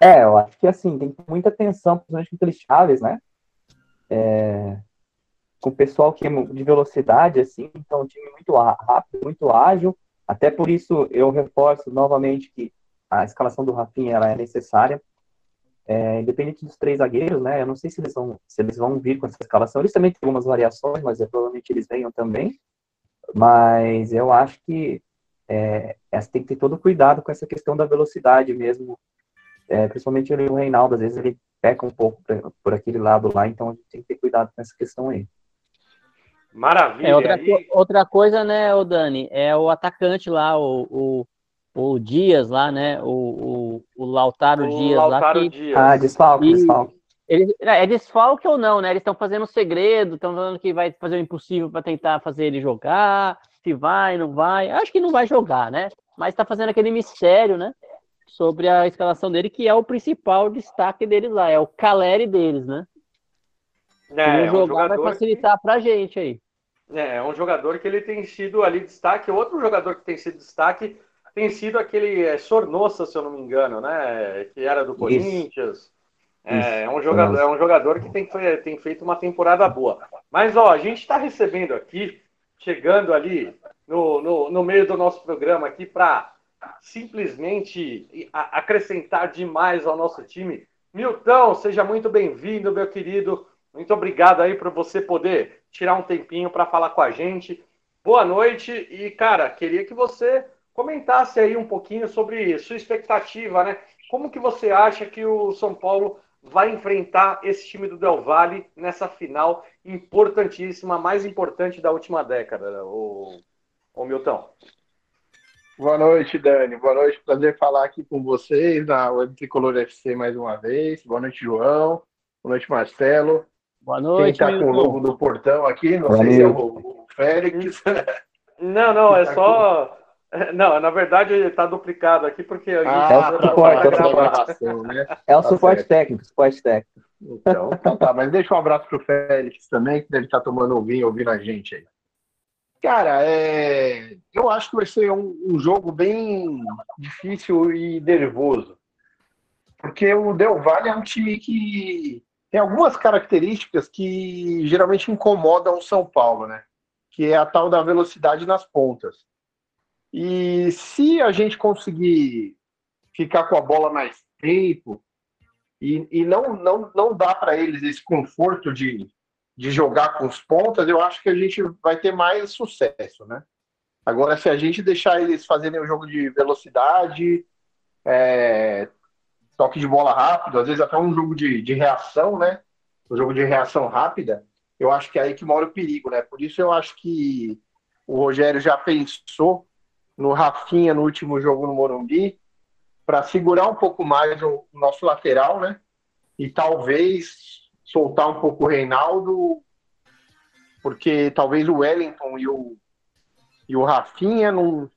É, eu acho que assim, tem muita atenção, principalmente com aqueles chaves, né? É, com o pessoal que é de velocidade, assim, então um time muito rápido, muito ágil. Até por isso eu reforço novamente que a escalação do Rafinha ela é necessária é, independente dos três zagueiros, né? Eu não sei se eles vão, se eles vão vir com essa escalação. Eles também têm algumas variações, mas é, provavelmente eles venham também. Mas eu acho que é, essa tem que ter todo cuidado com essa questão da velocidade mesmo. É, principalmente o Reinaldo, às vezes ele peca um pouco por, por aquele lado lá, então a gente tem que ter cuidado com essa questão aí. Maravilha. É, outra, co outra coisa, né, o Dani, é o atacante lá, o, o, o Dias lá, né? O, o, o Lautaro o Dias Lautaro lá. Que... Dias. Ah, desfalque, e... desfalque. Ele, é, é desfalque ou não, né? Eles estão fazendo segredo, estão falando que vai fazer o impossível para tentar fazer ele jogar, se vai, não vai. Acho que não vai jogar, né? Mas está fazendo aquele mistério, né? Sobre a escalação dele, que é o principal destaque deles lá, é o Caleri deles, né? É, se um jogar vai facilitar que... pra gente aí. É, é um jogador que ele tem sido ali destaque. Outro jogador que tem sido destaque tem sido aquele é, Sornossa, se eu não me engano, né? Que era do Corinthians. É, é, um jogador, é um jogador que tem, tem feito uma temporada boa. Mas, ó, a gente está recebendo aqui, chegando ali no, no, no meio do nosso programa aqui para simplesmente acrescentar demais ao nosso time. Milton, seja muito bem-vindo, meu querido. Muito obrigado aí por você poder tirar um tempinho para falar com a gente. Boa noite e, cara, queria que você comentasse aí um pouquinho sobre sua expectativa, né? Como que você acha que o São Paulo vai enfrentar esse time do Del Valle nessa final importantíssima, mais importante da última década, o, o Milton? Boa noite, Dani. Boa noite. Prazer falar aqui com vocês na Web Tricolor FC mais uma vez. Boa noite, João. Boa noite, Marcelo. Boa noite. Quem está com o logo do portão aqui, não sei se é o Félix. Não, não, é tá só. Não, na verdade ele está duplicado aqui porque a gente ah, é o suporte, é o suporte. Né? É o tá suporte certo. técnico, suporte técnico. Então, então tá, mas deixa um abraço pro Félix também, que deve estar tá tomando um vinho ouvindo a gente aí. Cara, é... eu acho que vai ser um, um jogo bem difícil e nervoso. Porque o Del Valle é um time que tem algumas características que geralmente incomodam o São Paulo, né? Que é a tal da velocidade nas pontas. E se a gente conseguir ficar com a bola mais tempo e, e não, não, não dá para eles esse conforto de, de jogar com os pontas, eu acho que a gente vai ter mais sucesso, né? Agora, se a gente deixar eles fazerem o jogo de velocidade, é, toque de bola rápido, às vezes até um jogo de, de reação, né? Um jogo de reação rápida, eu acho que é aí que mora o perigo, né? Por isso eu acho que o Rogério já pensou no Rafinha no último jogo no Morumbi para segurar um pouco mais o nosso lateral, né? E talvez soltar um pouco o Reinaldo, porque talvez o Wellington e o, e o Rafinha não,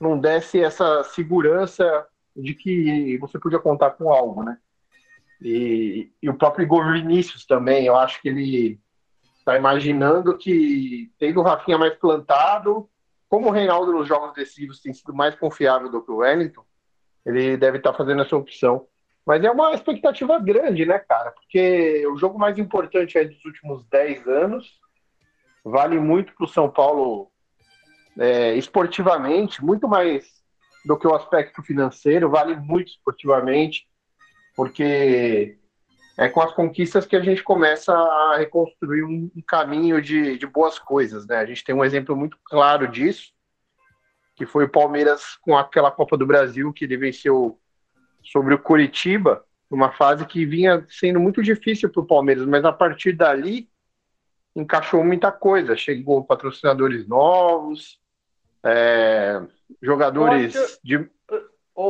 não desse essa segurança de que você podia contar com algo, né? E, e o próprio Igor Vinícius também, eu acho que ele está imaginando que, tendo o Rafinha mais plantado, como o Reinaldo nos jogos decisivos tem sido mais confiável do que o Wellington, ele deve estar tá fazendo essa opção. Mas é uma expectativa grande, né, cara? Porque o jogo mais importante é dos últimos 10 anos, vale muito para o São Paulo é, esportivamente, muito mais do que o aspecto financeiro, vale muito esportivamente, porque é com as conquistas que a gente começa a reconstruir um, um caminho de, de boas coisas, né? A gente tem um exemplo muito claro disso, que foi o Palmeiras com aquela Copa do Brasil que ele venceu sobre o Curitiba, numa fase que vinha sendo muito difícil para o Palmeiras, mas a partir dali encaixou muita coisa. Chegou patrocinadores novos, é, jogadores de,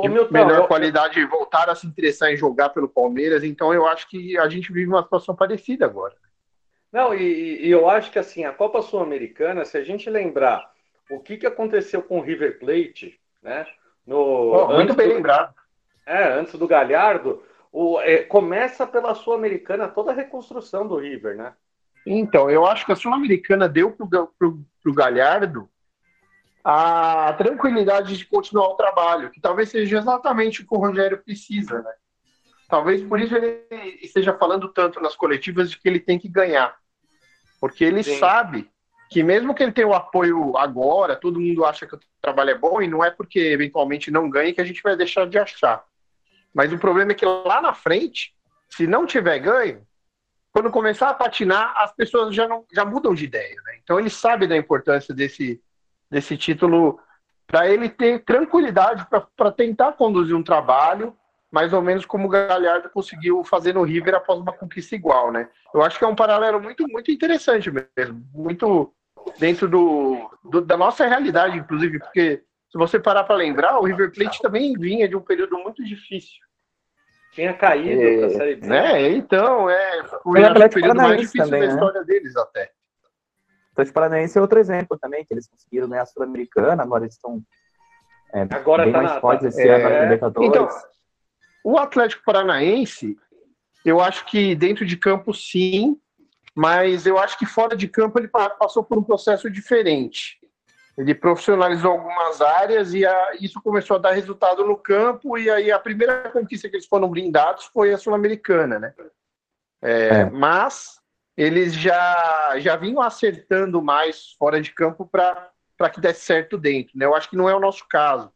de Milton, melhor eu... qualidade voltaram a se interessar em jogar pelo Palmeiras, então eu acho que a gente vive uma situação parecida agora. Não, e, e eu acho que assim, a Copa Sul-Americana, se a gente lembrar o que, que aconteceu com o River Plate, né? No, oh, muito bem do, lembrado. É, antes do Galhardo, o, é, começa pela Sul-Americana toda a reconstrução do River, né? Então, eu acho que a Sul-Americana deu para o Galhardo a tranquilidade de continuar o trabalho, que talvez seja exatamente o que o Rogério precisa, né? Talvez por isso ele esteja falando tanto nas coletivas de que ele tem que ganhar. Porque ele Sim. sabe que mesmo que ele tenha o apoio agora, todo mundo acha que o trabalho é bom e não é porque eventualmente não ganhe que a gente vai deixar de achar. Mas o problema é que lá na frente, se não tiver ganho, quando começar a patinar, as pessoas já, não, já mudam de ideia. Né? Então ele sabe da importância desse, desse título para ele ter tranquilidade para tentar conduzir um trabalho mais ou menos como o Galhardo conseguiu fazer no River após uma conquista igual, né? Eu acho que é um paralelo muito, muito interessante mesmo, muito dentro do, do da nossa realidade, inclusive, porque se você parar para lembrar, o River Plate também vinha de um período muito difícil. Tinha caído é, para a Série B. Né? Então, é, foi o período mais difícil também, da né? história deles até. O Atlético Paranaense é outro exemplo também, que eles conseguiram ganhar a Sul-Americana, agora eles estão é, agora bem tá mais na, fortes esse é, ano na Libertadores. Então, o Atlético Paranaense, eu acho que dentro de campo sim, mas eu acho que fora de campo ele passou por um processo diferente. Ele profissionalizou algumas áreas e a, isso começou a dar resultado no campo, e aí a primeira conquista que eles foram blindados foi a Sul-Americana, né? É, é. Mas eles já, já vinham acertando mais fora de campo para que desse certo dentro, né? Eu acho que não é o nosso caso.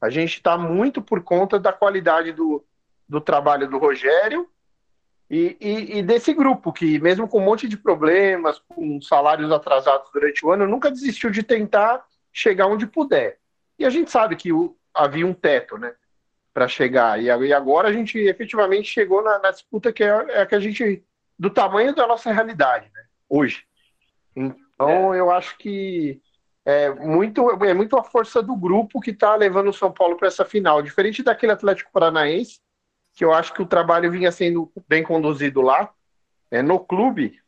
A gente está muito por conta da qualidade do, do trabalho do Rogério e, e, e, desse grupo, que mesmo com um monte de problemas, com salários atrasados durante o ano, nunca desistiu de tentar chegar onde puder. E a gente sabe que o, havia um teto, né, para chegar. E, e, agora a gente efetivamente chegou na, na disputa que é, é, a que a gente. Do tamanho da nossa realidade, né, hoje. Então, é. eu acho que é muito, é muito a força do grupo que está levando o São Paulo para essa final. Diferente daquele Atlético Paranaense, que eu acho que o trabalho vinha sendo bem conduzido lá. É, no clube,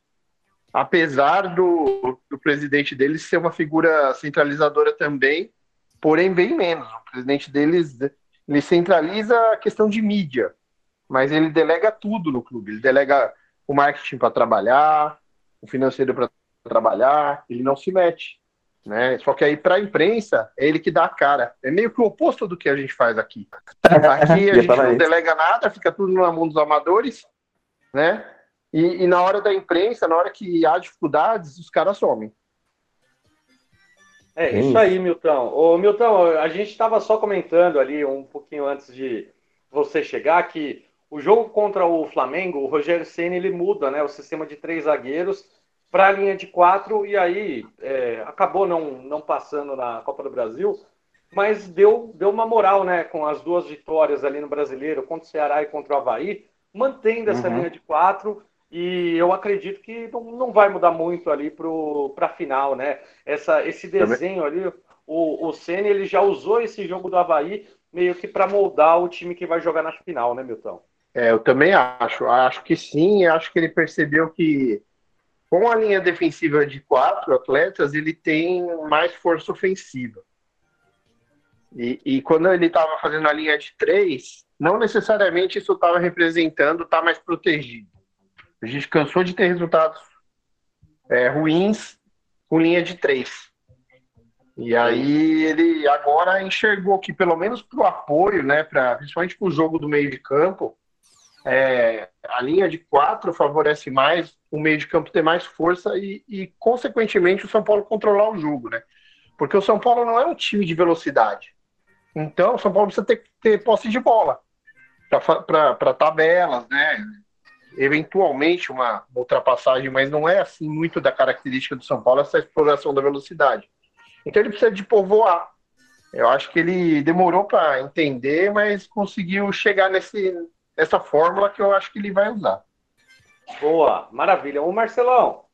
apesar do, do presidente deles ser uma figura centralizadora também, porém bem menos. O presidente deles ele centraliza a questão de mídia, mas ele delega tudo no clube. Ele delega o marketing para trabalhar, o financeiro para trabalhar, ele não se mete. Né? Só que aí para a imprensa é ele que dá a cara. É meio que o oposto do que a gente faz aqui. Aqui a gente não delega nada, fica tudo na mão dos amadores, né? E, e, na hora da imprensa, na hora que há dificuldades, os caras somem. É isso aí, Milton. Ô, Milton, a gente estava só comentando ali um pouquinho antes de você chegar que o jogo contra o Flamengo, o Rogério Senna ele muda, né? O sistema de três zagueiros para a linha de quatro e aí é, acabou não, não passando na Copa do Brasil, mas deu, deu uma moral, né? Com as duas vitórias ali no Brasileiro, contra o Ceará e contra o Havaí, mantendo essa uhum. linha de quatro e eu acredito que não, não vai mudar muito ali para a final, né? Essa, esse desenho ali, o, o Senna, ele já usou esse jogo do Havaí meio que para moldar o time que vai jogar na final, né, Milton? É, eu também acho. Acho que sim. Acho que ele percebeu que com a linha defensiva de quatro atletas, ele tem mais força ofensiva. E, e quando ele estava fazendo a linha de três, não necessariamente isso estava representando estar tá mais protegido. A gente cansou de ter resultados é, ruins com linha de três. E aí ele agora enxergou que, pelo menos para o apoio, né, pra, principalmente para o jogo do meio de campo, é, a linha de quatro favorece mais o meio de campo ter mais força e, e, consequentemente, o São Paulo controlar o jogo, né? Porque o São Paulo não é um time de velocidade. Então, o São Paulo precisa ter, ter posse de bola para tabelas, né? Eventualmente uma ultrapassagem, mas não é assim muito da característica do São Paulo essa exploração da velocidade. Então ele precisa de povoar. Eu acho que ele demorou para entender, mas conseguiu chegar nesse, nessa fórmula que eu acho que ele vai usar. Boa, maravilha. O Marcelão,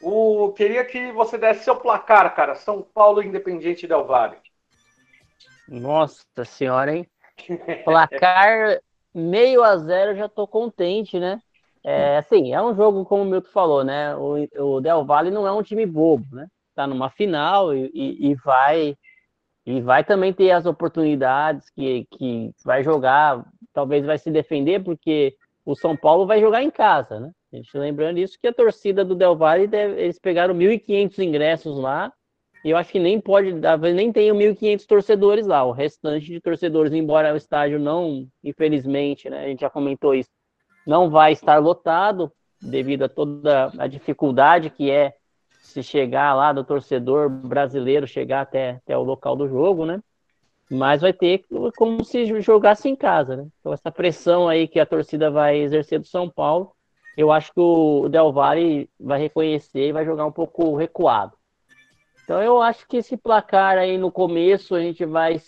o, queria que você desse seu placar, cara. São Paulo Independiente Del Valle. Nossa senhora, hein? Placar meio a zero, já tô contente, né? É, assim, é um jogo, como o Milton falou, né? O, o Del Valle não é um time bobo, né? Tá numa final e, e, e vai e vai também ter as oportunidades que, que vai jogar, talvez vai se defender, porque o São Paulo vai jogar em casa, né? A gente lembrando isso que a torcida do Del Valle, deve, eles pegaram 1.500 ingressos lá, e eu acho que nem pode, nem tem 1.500 torcedores lá. O restante de torcedores, embora o estádio não, infelizmente, né, a gente já comentou isso, não vai estar lotado devido a toda a dificuldade que é se chegar lá do torcedor brasileiro chegar até, até o local do jogo, né? Mas vai ter como se jogasse em casa, né? Então essa pressão aí que a torcida vai exercer do São Paulo, eu acho que o Del Valle vai reconhecer e vai jogar um pouco recuado. Então eu acho que esse placar aí no começo a gente vai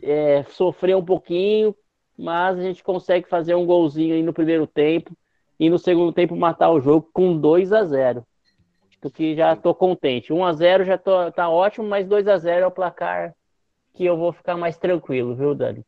é, sofrer um pouquinho, mas a gente consegue fazer um golzinho aí no primeiro tempo e no segundo tempo matar o jogo com 2 a 0 Acho que já estou contente. 1 a 0 já tô, tá ótimo, mas 2 a 0 é o placar que eu vou ficar mais tranquilo, viu, Dani?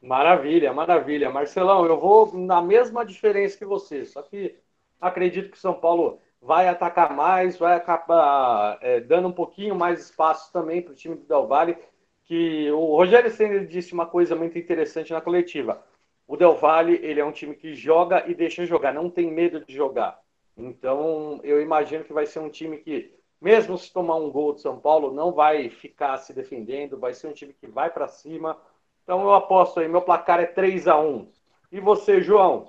Maravilha, maravilha. Marcelão, eu vou na mesma diferença que você, só que acredito que São Paulo vai atacar mais, vai acabar é, dando um pouquinho mais espaço também para o time do Del Valle, que o Rogério Senna disse uma coisa muito interessante na coletiva. O Del Valle, ele é um time que joga e deixa jogar, não tem medo de jogar. Então, eu imagino que vai ser um time que mesmo se tomar um gol de São Paulo, não vai ficar se defendendo, vai ser um time que vai para cima. Então eu aposto aí, meu placar é 3 a 1 E você, João?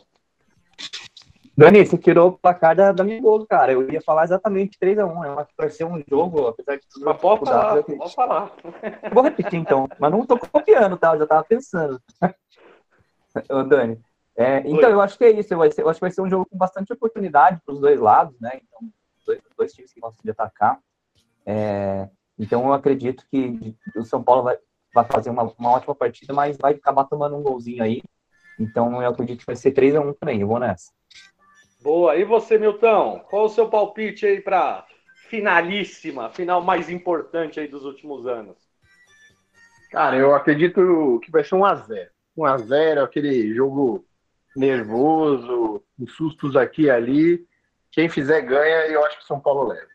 Dani, você tirou o placar da, da minha boca, cara. Eu ia falar exatamente 3x1. Eu acho que vai ser um jogo, apesar de tudo. Mas pode falar, pode falar. Vou repetir então, mas não tô copiando, tá? Eu já tava pensando. Ô, Dani. É, então, eu acho que é isso. Eu, acho que vai ser um jogo com bastante oportunidade para os dois lados, né? Então, dois, dois times que gostam de atacar. É, então eu acredito que o São Paulo vai, vai fazer uma, uma ótima partida, mas vai acabar tomando um golzinho aí. Então eu acredito que vai ser 3 a 1 também, eu vou nessa. Boa. E você, Milton? Qual o seu palpite aí para finalíssima, final mais importante aí dos últimos anos? Cara, eu acredito que vai ser 1 a 0 1 a 0 aquele jogo nervoso, com sustos aqui e ali. Quem fizer ganha e eu acho que São Paulo leva.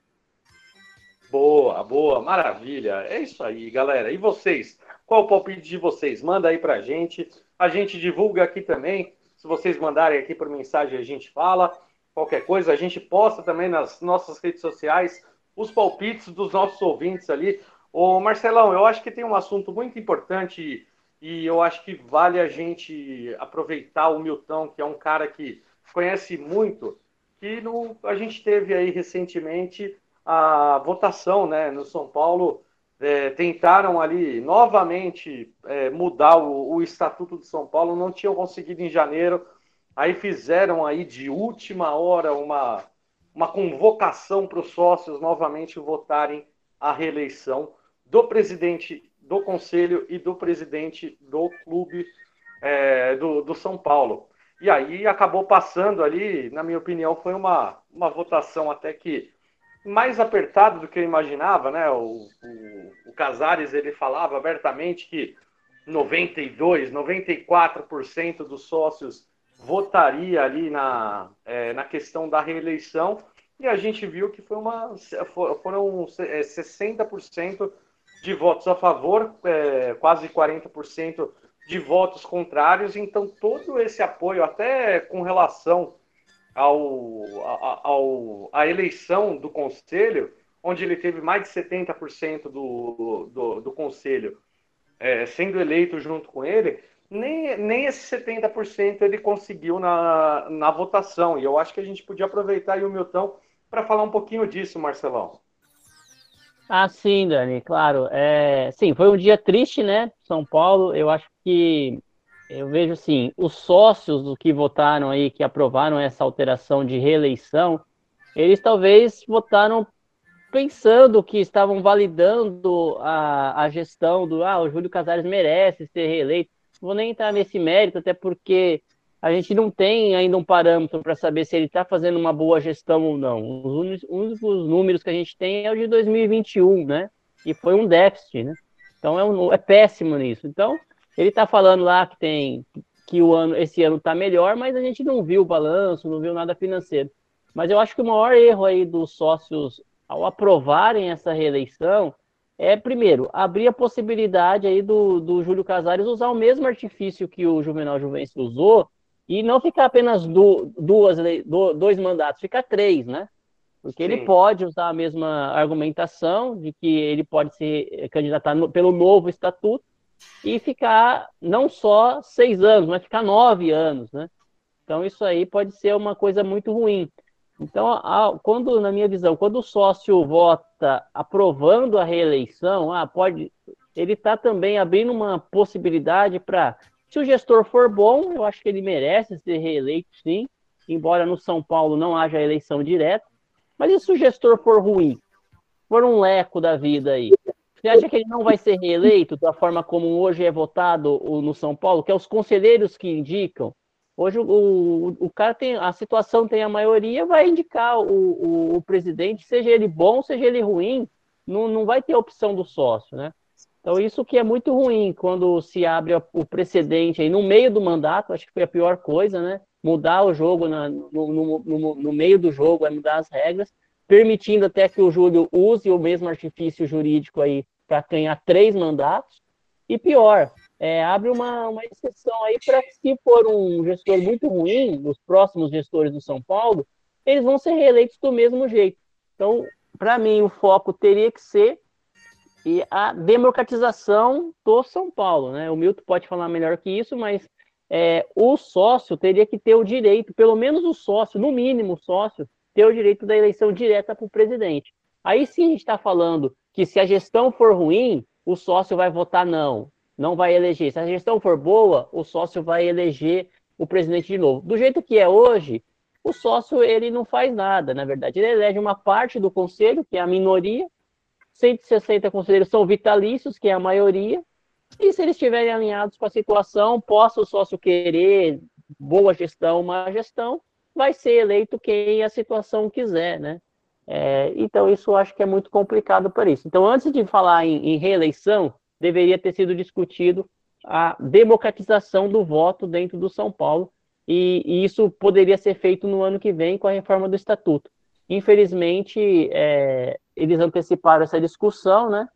Boa, boa, maravilha. É isso aí, galera. E vocês? Qual o palpite de vocês? Manda aí pra gente. A gente divulga aqui também. Se vocês mandarem aqui por mensagem, a gente fala. Qualquer coisa, a gente posta também nas nossas redes sociais os palpites dos nossos ouvintes ali. Ô Marcelão, eu acho que tem um assunto muito importante e eu acho que vale a gente aproveitar o Milton, que é um cara que conhece muito que no, a gente teve aí recentemente a votação né, no São Paulo. É, tentaram ali novamente é, mudar o, o, Estatuto de São Paulo, não tinham conseguido em janeiro, aí fizeram aí de última hora uma, uma convocação para os sócios novamente votarem a reeleição do presidente do conselho e do presidente do clube é, do, do São Paulo. E aí acabou passando ali, na minha opinião, foi uma, uma votação até que mais apertada do que eu imaginava, né? O, o, o Casares ele falava abertamente que 92, 94% dos sócios votaria ali na, é, na questão da reeleição e a gente viu que foi uma, foram 60% é, de votos a favor, é, quase 40% de votos contrários, então todo esse apoio, até com relação ao, ao, à eleição do Conselho, onde ele teve mais de 70% do, do, do Conselho é, sendo eleito junto com ele, nem, nem esse 70% ele conseguiu na, na votação. E eu acho que a gente podia aproveitar aí o Milton para falar um pouquinho disso, Marcelão. Ah, sim, Dani, claro. É, sim, foi um dia triste, né? São Paulo. Eu acho que eu vejo assim, os sócios do que votaram aí, que aprovaram essa alteração de reeleição, eles talvez votaram pensando que estavam validando a, a gestão do ah, o Júlio Casares merece ser reeleito. Vou nem entrar nesse mérito, até porque a gente não tem ainda um parâmetro para saber se ele está fazendo uma boa gestão ou não. Os únicos números que a gente tem é o de 2021, né? E foi um déficit, né? Então é, um, é péssimo nisso. Então ele está falando lá que tem que o ano, esse ano está melhor, mas a gente não viu o balanço, não viu nada financeiro. Mas eu acho que o maior erro aí dos sócios ao aprovarem essa reeleição é, primeiro, abrir a possibilidade aí do, do Júlio Casares usar o mesmo artifício que o Juvenal Juvencio usou e não ficar apenas du duas, do, dois mandatos, ficar três, né? Porque Sim. ele pode usar a mesma argumentação de que ele pode se candidatar no, pelo novo estatuto e ficar não só seis anos, mas ficar nove anos, né? Então isso aí pode ser uma coisa muito ruim. Então, a, quando, na minha visão, quando o sócio vota aprovando a reeleição, ah, pode, ele está também abrindo uma possibilidade para, se o gestor for bom, eu acho que ele merece ser reeleito, sim, embora no São Paulo não haja eleição direta. Mas e se o gestor for ruim? For um leco da vida aí? Você acha que ele não vai ser reeleito da forma como hoje é votado no São Paulo, que é os conselheiros que indicam? Hoje o, o, o cara tem a situação tem a maioria, vai indicar o, o, o, presidente, seja ele bom, seja ele ruim, não, não vai ter opção do sócio, né? Então isso que é muito ruim quando se abre o precedente aí no meio do mandato, acho que foi a pior coisa, né? Mudar o jogo na, no, no, no, no meio do jogo, é mudar as regras, permitindo até que o Júlio use o mesmo artifício jurídico aí para ganhar três mandatos. E pior, é, abre uma, uma exceção aí para se for um gestor muito ruim, os próximos gestores do São Paulo, eles vão ser reeleitos do mesmo jeito. Então, para mim, o foco teria que ser e a democratização do São Paulo. Né? O Milton pode falar melhor que isso, mas é, o sócio teria que ter o direito, pelo menos o sócio, no mínimo o sócio, ter o direito da eleição direta para o presidente. Aí sim a gente está falando que se a gestão for ruim, o sócio vai votar não não vai eleger. Se a gestão for boa, o sócio vai eleger o presidente de novo. Do jeito que é hoje, o sócio ele não faz nada, na verdade. Ele elege uma parte do conselho, que é a minoria, 160 conselheiros são vitalícios, que é a maioria, e se eles estiverem alinhados com a situação, possa o sócio querer boa gestão, má gestão, vai ser eleito quem a situação quiser, né? É, então, isso eu acho que é muito complicado para isso. Então, antes de falar em, em reeleição, deveria ter sido discutido a democratização do voto dentro do São Paulo, e, e isso poderia ser feito no ano que vem com a reforma do Estatuto. Infelizmente, é, eles anteciparam essa discussão, né?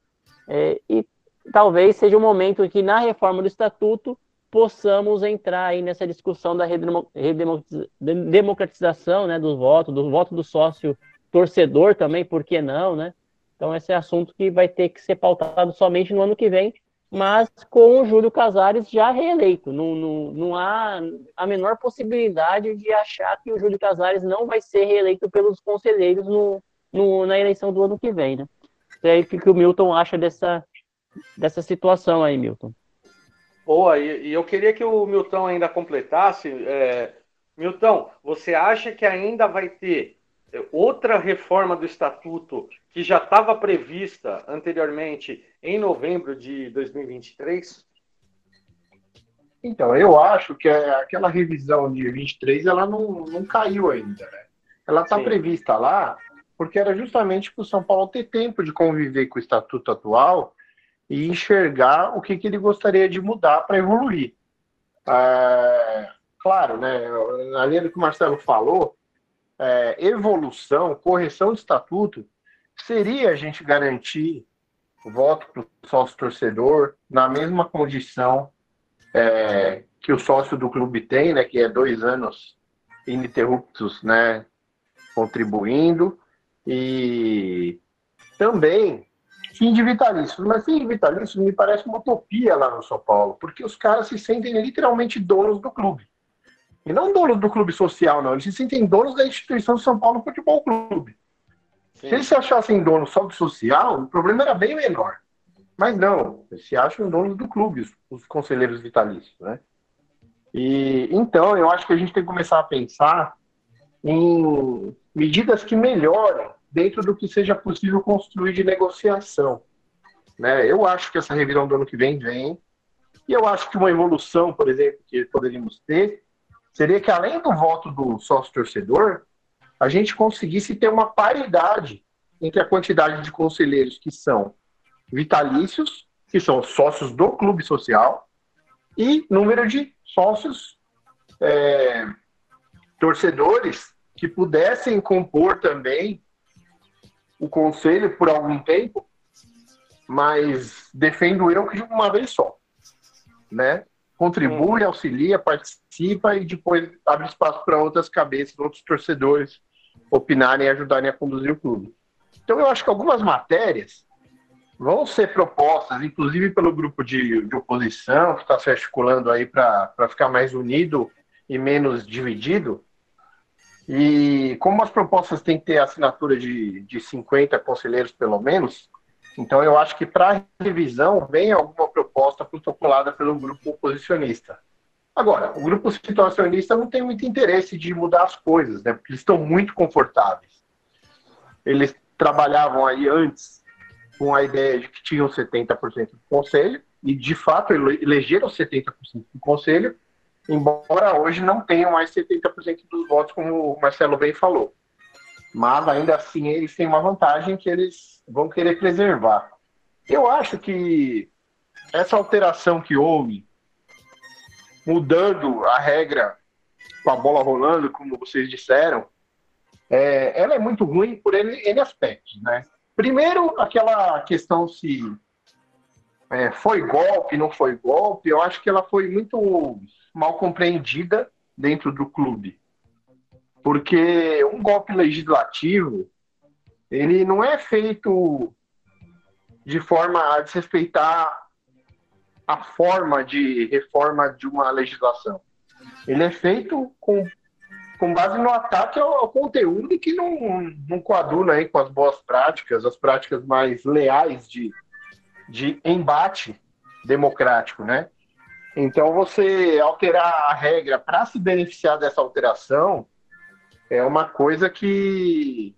É, e talvez seja o um momento em que, na reforma do Estatuto, possamos entrar aí nessa discussão da redemocratização né, do voto, do voto do sócio torcedor também, por que não, né? Então, esse é assunto que vai ter que ser pautado somente no ano que vem, mas com o Júlio Casares já reeleito. Não, não, não há a menor possibilidade de achar que o Júlio Casares não vai ser reeleito pelos conselheiros no, no, na eleição do ano que vem. Né? E aí, que, que o Milton acha dessa, dessa situação aí, Milton? Boa, e, e eu queria que o Milton ainda completasse. É, Milton, você acha que ainda vai ter outra reforma do estatuto que já estava prevista anteriormente em novembro de 2023? Então, eu acho que aquela revisão de 23 ela não, não caiu ainda, né? Ela está prevista lá porque era justamente para o São Paulo ter tempo de conviver com o estatuto atual e enxergar o que, que ele gostaria de mudar para evoluir. É, claro, né? Na linha do que o Marcelo falou, é, evolução, correção de estatuto, seria a gente garantir o voto para o sócio torcedor na mesma condição é, que o sócio do clube tem, né, que é dois anos ininterruptos, né, contribuindo, e também fim de vitalício. Mas fim de vitalício me parece uma utopia lá no São Paulo, porque os caras se sentem literalmente donos do clube. E não donos do clube social, não. Eles se sentem donos da instituição São Paulo Futebol Clube. Sim. Se eles se achassem donos só do social, o problema era bem menor. Mas não, eles se acham donos do clube, os, os conselheiros vitalícios, né? E então eu acho que a gente tem que começar a pensar em medidas que melhorem dentro do que seja possível construir de negociação. Né? Eu acho que essa revisão do ano que vem vem, e eu acho que uma evolução, por exemplo, que poderíamos ter, seria que além do voto do sócio torcedor, a gente conseguisse ter uma paridade entre a quantidade de conselheiros que são vitalícios, que são sócios do clube social, e número de sócios é, torcedores que pudessem compor também o conselho por algum tempo, mas defendo eu que de uma vez só, né? Contribui, auxilia, participa e depois abre espaço para outras cabeças, outros torcedores opinarem e ajudarem a conduzir o clube. Então eu acho que algumas matérias vão ser propostas, inclusive pelo grupo de, de oposição que está se articulando aí para ficar mais unido e menos dividido. E como as propostas têm que ter assinatura de, de 50 conselheiros pelo menos, Então eu acho que para revisão vem alguma proposta protocolada pelo grupo oposicionista. Agora, o grupo situacionista não tem muito interesse de mudar as coisas, né? Porque eles estão muito confortáveis. Eles trabalhavam aí antes com a ideia de que tinham 70% do conselho, e de fato elegeram 70% do conselho, embora hoje não tenham mais 70% dos votos, como o Marcelo bem falou. Mas ainda assim eles têm uma vantagem que eles vão querer preservar. Eu acho que essa alteração que houve, mudando a regra com a bola rolando, como vocês disseram, é, ela é muito ruim por N, N aspectos, né? Primeiro, aquela questão se é, foi golpe, não foi golpe, eu acho que ela foi muito mal compreendida dentro do clube. Porque um golpe legislativo, ele não é feito de forma a desrespeitar a forma de reforma de uma legislação. Ele é feito com, com base no ataque ao, ao conteúdo que não, não coaduna aí com as boas práticas, as práticas mais leais de, de embate democrático, né? Então, você alterar a regra para se beneficiar dessa alteração é uma coisa que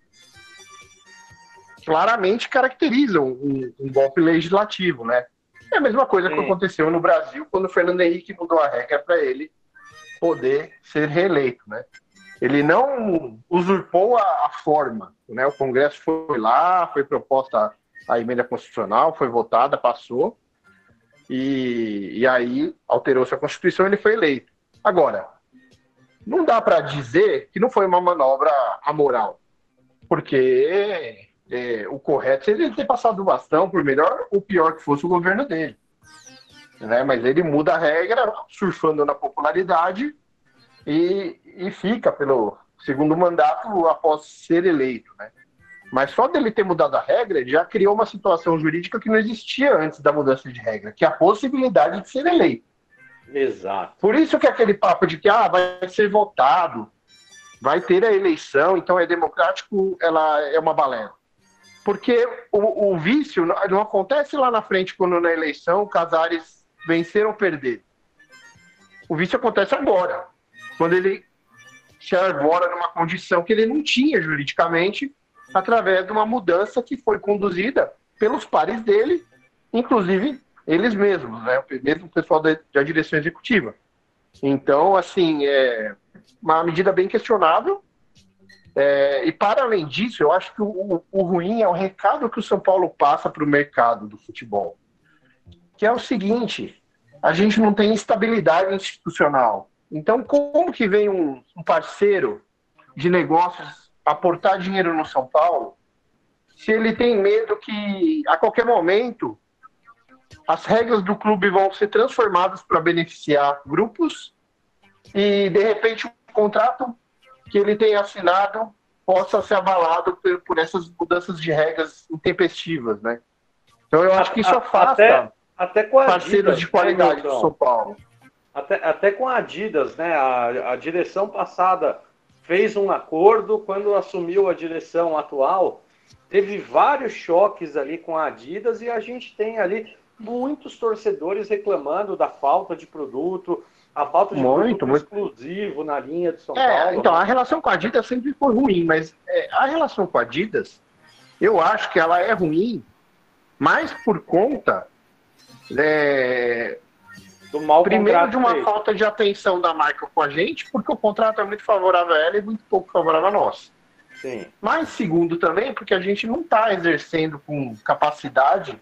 claramente caracteriza um, um golpe legislativo, né? É a mesma coisa que aconteceu no Brasil quando o Fernando Henrique mudou a regra para ele poder ser reeleito, né? Ele não usurpou a, a, forma, né? O Congresso foi lá, foi proposta a emenda constitucional, foi votada, passou, e, e aí alterou-se a Constituição e ele foi eleito. Agora, não dá para dizer que não foi uma manobra amoral, porque é, o correto seria ele ter passado o bastão, por melhor ou pior que fosse o governo dele. Né? Mas ele muda a regra, surfando na popularidade e, e fica pelo segundo mandato após ser eleito. Né? Mas só dele ter mudado a regra, já criou uma situação jurídica que não existia antes da mudança de regra, que é a possibilidade de ser eleito. Exato. Por isso que aquele papo de que ah, vai ser votado, vai ter a eleição, então é democrático, ela é uma balela. Porque o, o vício não acontece lá na frente quando na eleição Casares venceram ou perder. O vício acontece agora, quando ele se arvora numa condição que ele não tinha juridicamente, através de uma mudança que foi conduzida pelos pares dele, inclusive eles mesmos, né? mesmo o pessoal da, da direção executiva. Então, assim, é uma medida bem questionável. É, e para além disso, eu acho que o, o ruim é o recado que o São Paulo passa para o mercado do futebol, que é o seguinte: a gente não tem estabilidade institucional. Então, como que vem um, um parceiro de negócios aportar dinheiro no São Paulo se ele tem medo que a qualquer momento as regras do clube vão ser transformadas para beneficiar grupos e, de repente, o contrato que ele tem assinado possa ser abalado por, por essas mudanças de regras intempestivas, né? Então, eu acho que isso afasta até, até com parceiros Adidas, de qualidade né, do São Paulo. Até, até com a Adidas, né? A, a direção passada fez um acordo, quando assumiu a direção atual, teve vários choques ali com a Adidas e a gente tem ali muitos torcedores reclamando da falta de produto, a falta de muito, produto muito. exclusivo na linha de São É, Paulo. então, a relação com a Adidas sempre foi ruim, mas é, a relação com a Adidas, eu acho que ela é ruim mais por conta é, do mal primeiro de uma feito. falta de atenção da marca com a gente, porque o contrato é muito favorável a ela e muito pouco favorável a nós. Sim. Mas segundo também, porque a gente não está exercendo com capacidade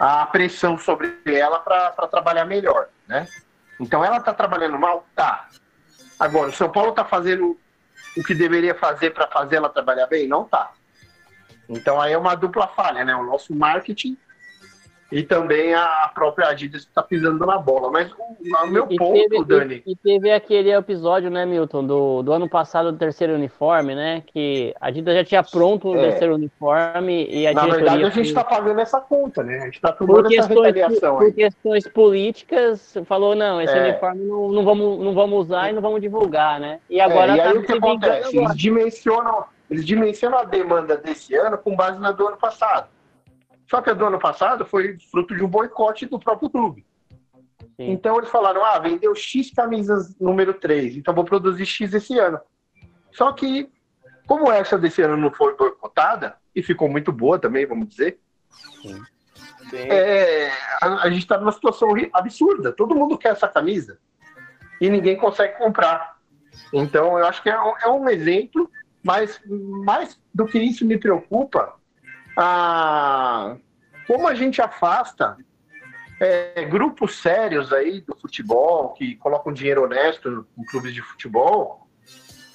a pressão sobre ela para trabalhar melhor, né? Então ela está trabalhando mal? Tá. Agora, o São Paulo está fazendo o que deveria fazer para fazer ela trabalhar bem? Não tá. Então aí é uma dupla falha, né? O nosso marketing e também a própria Adidas está pisando na bola. Mas o, meu E ponto, teve, Dani, e, e teve aquele episódio, né, Milton, do, do ano passado do terceiro uniforme, né? Que a Adidas já tinha pronto o É. terceiro uniforme e a na verdade a gente está pagando essa conta, né? A gente está por tomando essa questões, retaliação por aí. questões políticas, falou, não, esse É. uniforme não, não, vamos, não vamos usar e não vamos divulgar, né? E agora É, e tá aí o que acontece? Eles dimensionam, eles dimensionam a demanda desse ano com base na do ano passado. Só que a do ano passado foi fruto de um boicote do próprio clube. Sim. Então eles falaram: ah, vendeu X camisas número 3, então vou produzir X esse ano. Só que, como essa desse ano não foi boicotada, e ficou muito boa também, vamos dizer, Sim. é, a, a gente está numa situação absurda. Todo mundo quer essa camisa e ninguém consegue comprar. Então, eu acho que é um, é um exemplo, mas mais do que isso me preocupa a, como a gente afasta é, grupos sérios aí do futebol que colocam dinheiro honesto em clubes de futebol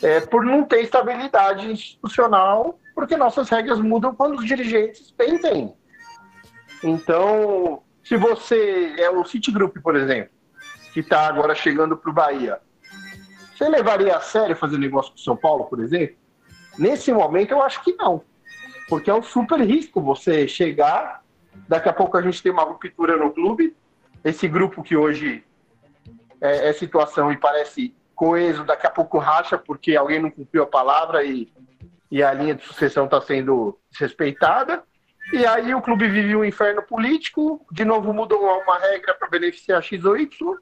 é, por não ter estabilidade institucional, porque nossas regras mudam quando os dirigentes pensem. Então, se você é o Citigroup, por exemplo, que está agora chegando para o Bahia, você levaria a sério fazer negócio com o São Paulo, por exemplo? Nesse momento, eu acho que não. Porque é um super risco você chegar, daqui a pouco a gente tem uma ruptura no clube, esse grupo que hoje é, é situação e parece coeso, daqui a pouco racha porque alguém não cumpriu a palavra e, e a linha de sucessão está sendo desrespeitada. E aí o clube vive um inferno político, de novo mudam uma regra para beneficiar X ou Y,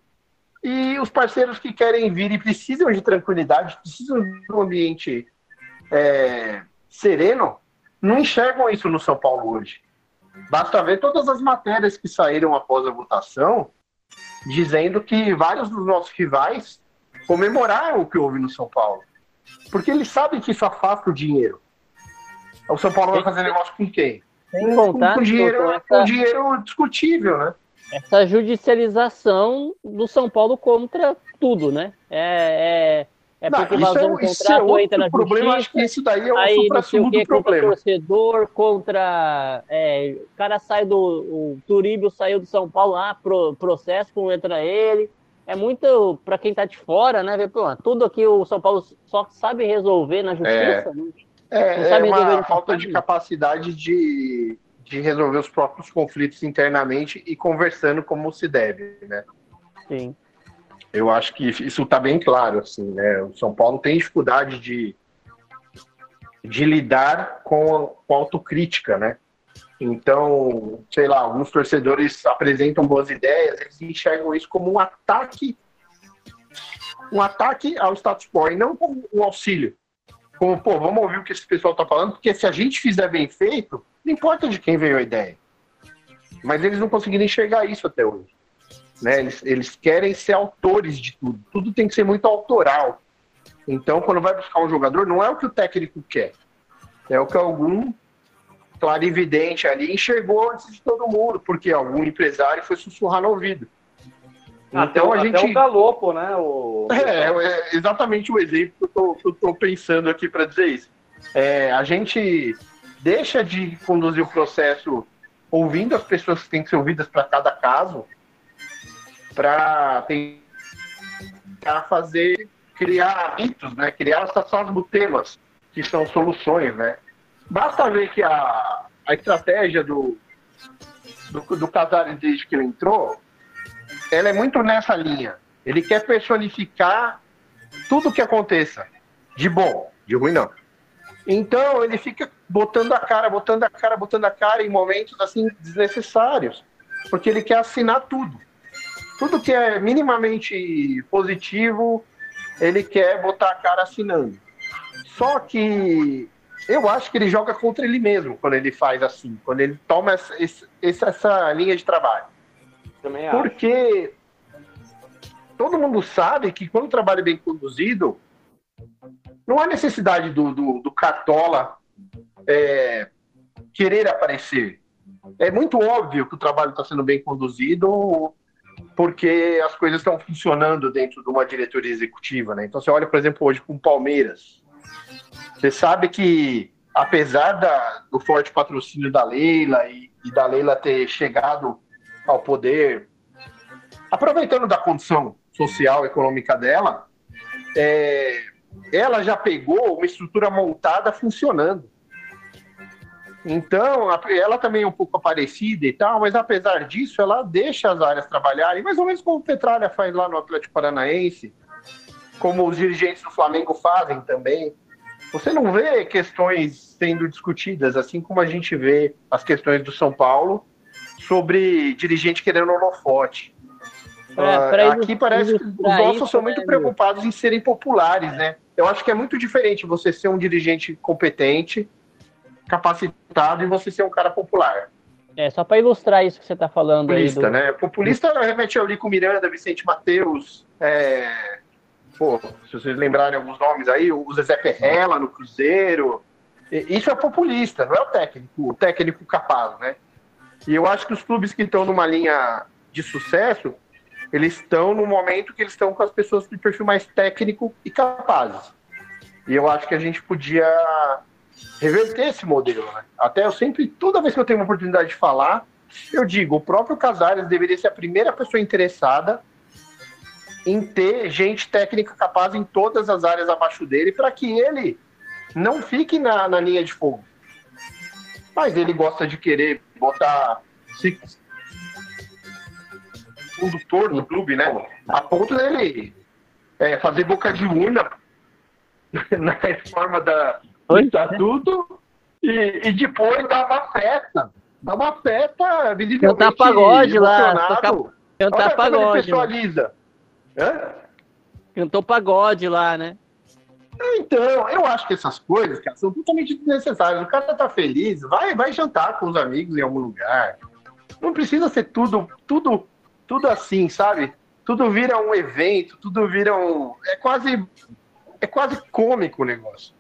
e os parceiros que querem vir e precisam de tranquilidade, precisam de um ambiente é, sereno, não enxergam isso no São Paulo hoje. Basta ver todas as matérias que saíram após a votação, dizendo que vários dos nossos rivais comemoraram o que houve no São Paulo. Porque eles sabem que isso afasta o dinheiro. O São Paulo vai fazer negócio com quem? Sem contar, com, dinheiro, doutor, com essa, dinheiro discutível, né? essa judicialização do São Paulo contra tudo, né? É, é, é Não, porque vazou é, um isso é contrato, entra na problema, acho justiça, que isso daí é o aí não sei o que, contra problema. torcedor, contra. é, o cara sai do. O Turíbio saiu do São Paulo lá, pro, processo contra ele. É muito, para quem tá de fora, né? ver, pô, tudo aqui o São Paulo só sabe resolver na justiça, né? É, Não é resolver uma falta de né? capacidade de, de resolver os próprios conflitos internamente e conversando como se deve, né? Sim. Eu acho que isso está bem claro, assim, né? O São Paulo tem dificuldade de, de lidar com, a autocrítica, né? Então, sei lá, alguns torcedores apresentam boas ideias, eles enxergam isso como um ataque, um ataque ao status quo e não como um auxílio. Como, pô, vamos ouvir o que esse pessoal está falando, porque se a gente fizer bem feito, não importa de quem veio a ideia. Mas eles não conseguiram enxergar isso até hoje. Né? Eles, eles querem ser autores de tudo. Tudo tem que ser muito autoral. Então, quando vai buscar um jogador, não é o que o técnico quer. É o que algum clarividente ali enxergou antes de todo mundo, porque algum empresário foi sussurrar no ouvido. Até, Então o- a até gente. o Galopo, né? O... É, é exatamente o exemplo que eu tô pensando aqui para dizer isso. É, a gente deixa de conduzir o processo ouvindo as pessoas que têm que ser ouvidas para cada caso, para tentar fazer, criar mitos, né? criar essas temas que são soluções. Né? Basta ver que a, a estratégia do, do, do Casares desde que ele entrou, ela é muito nessa linha. Ele quer personificar tudo que aconteça, de bom, de ruim não. Então ele fica botando a cara, botando a cara, botando a cara em momentos assim desnecessários, porque ele quer assinar tudo. Tudo que é minimamente positivo, ele quer botar a cara assinando. Só que eu acho que ele joga contra ele mesmo quando ele faz assim, quando ele toma essa, essa, essa linha de trabalho. Também acho. Porque todo mundo sabe que quando o trabalho é bem conduzido, não há necessidade do, do, do cartola é, querer aparecer. É muito óbvio que o trabalho está sendo bem conduzido porque as coisas estão funcionando dentro de uma diretoria executiva. Né? Então, você olha, por exemplo, hoje com o Palmeiras. Você sabe que, apesar da, do forte patrocínio da Leila e, e da Leila ter chegado ao poder, aproveitando da condição social, econômica dela, é, ela já pegou uma estrutura montada funcionando. Então, a- ela também é um pouco aparecida e tal, mas apesar disso, ela deixa as áreas trabalharem, mais ou menos como o Petralha faz lá no Atlético Paranaense, como os dirigentes do Flamengo fazem também. você não vê questões sendo discutidas, assim como a gente vê as questões do São Paulo sobre dirigente querendo holofote. Pra- Ah, aqui parece que os nossos isso, são muito né, preocupados em serem populares, né? Eu acho que é muito diferente você ser um dirigente competente, capacitado, e você ser um cara popular. É, só para ilustrar isso que você está falando Populista, aí. Do... né? Populista remete ao Lico Miranda, Vicente Mateus, é... Pô, se vocês lembrarem alguns nomes aí, o Zezé Perrella no Cruzeiro. Isso é populista, não é o técnico, o técnico capaz, né? E eu acho que os clubes que estão numa linha de sucesso, eles estão no momento que eles estão com as pessoas de perfil mais técnico e capazes. E eu acho que a gente podia reverter esse modelo, né? Até eu sempre, toda vez que eu tenho uma oportunidade de falar, eu digo, o próprio Casares deveria ser a primeira pessoa interessada em ter gente técnica capaz em todas as áreas abaixo dele para que ele não fique na, na linha de fogo. Mas ele gosta de querer botar se- condutor no clube, né? A ponto dele é, fazer boca de urna na reforma da, Oi? estatuto e, e depois dar uma festa. Dar uma festa visivelmente Cantar pagode lá, tocar- Olha Cantar ele pagode. mano. pessoaliza. Hã? Cantou pagode lá, né? Então, eu acho que essas coisas, cara, são totalmente desnecessárias. O cara tá feliz, vai, vai jantar com os amigos em algum lugar. Não precisa ser tudo, tudo, tudo assim, sabe? Tudo vira um evento, tudo vira um. É quase. É quase cômico o negócio.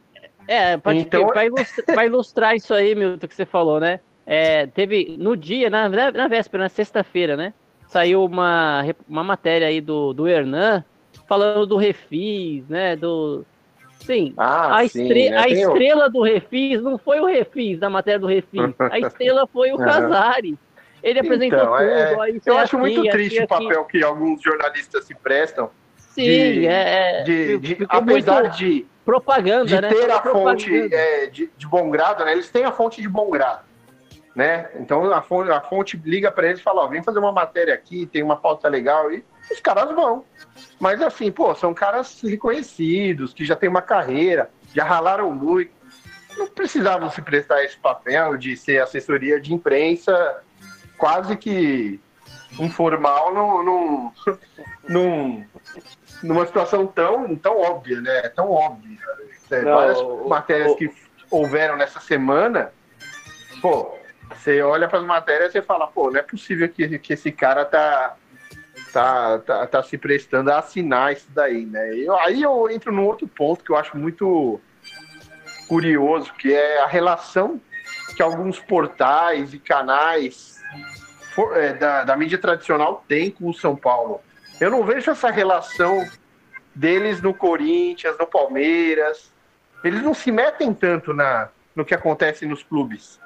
É, para Então- ilustrar, ilustrar isso aí, Milton, que você falou, né? É, teve no dia, na, na véspera, na sexta-feira, né? Saiu uma, uma matéria aí do, do Hernan falando do Refis, né? Do. Sim, Ah, a, sim, estre- né? a estrela do Refis não foi o Refis da matéria do Refis. A estrela foi o. Casares. Ele apresentou Então, é- tudo. isso Eu é acho muito assim, triste assim, o papel que alguns jornalistas se prestam. Sim, de- é. é, De, de- apesar muito de, propaganda, de né? ter a Propaganda. fonte é, de, de bom grado, né? Eles têm a fonte de bom grado, né? Então a fonte, a fonte liga para eles e fala, ó, vem fazer uma matéria aqui, tem uma pauta legal e os caras vão. Mas assim, pô, são caras reconhecidos, que já têm uma carreira, já ralaram muito. Não precisavam se prestar esse papel de ser assessoria de imprensa quase que informal num, num, num- numa situação tão, tão óbvia, né? Tão óbvia. É, Não, várias o- matérias o- que houveram nessa semana, pô, você olha para as matérias e fala, pô, não é possível que, que esse cara tá, tá, tá, tá se prestando a assinar isso daí, né? Eu, aí eu entro num outro ponto que eu acho muito curioso, que é a relação que alguns portais e canais for- é, da, da mídia tradicional têm com o São Paulo. Eu não vejo essa relação deles no Corinthians, no Palmeiras. Eles não se metem tanto na, no que acontece nos clubes.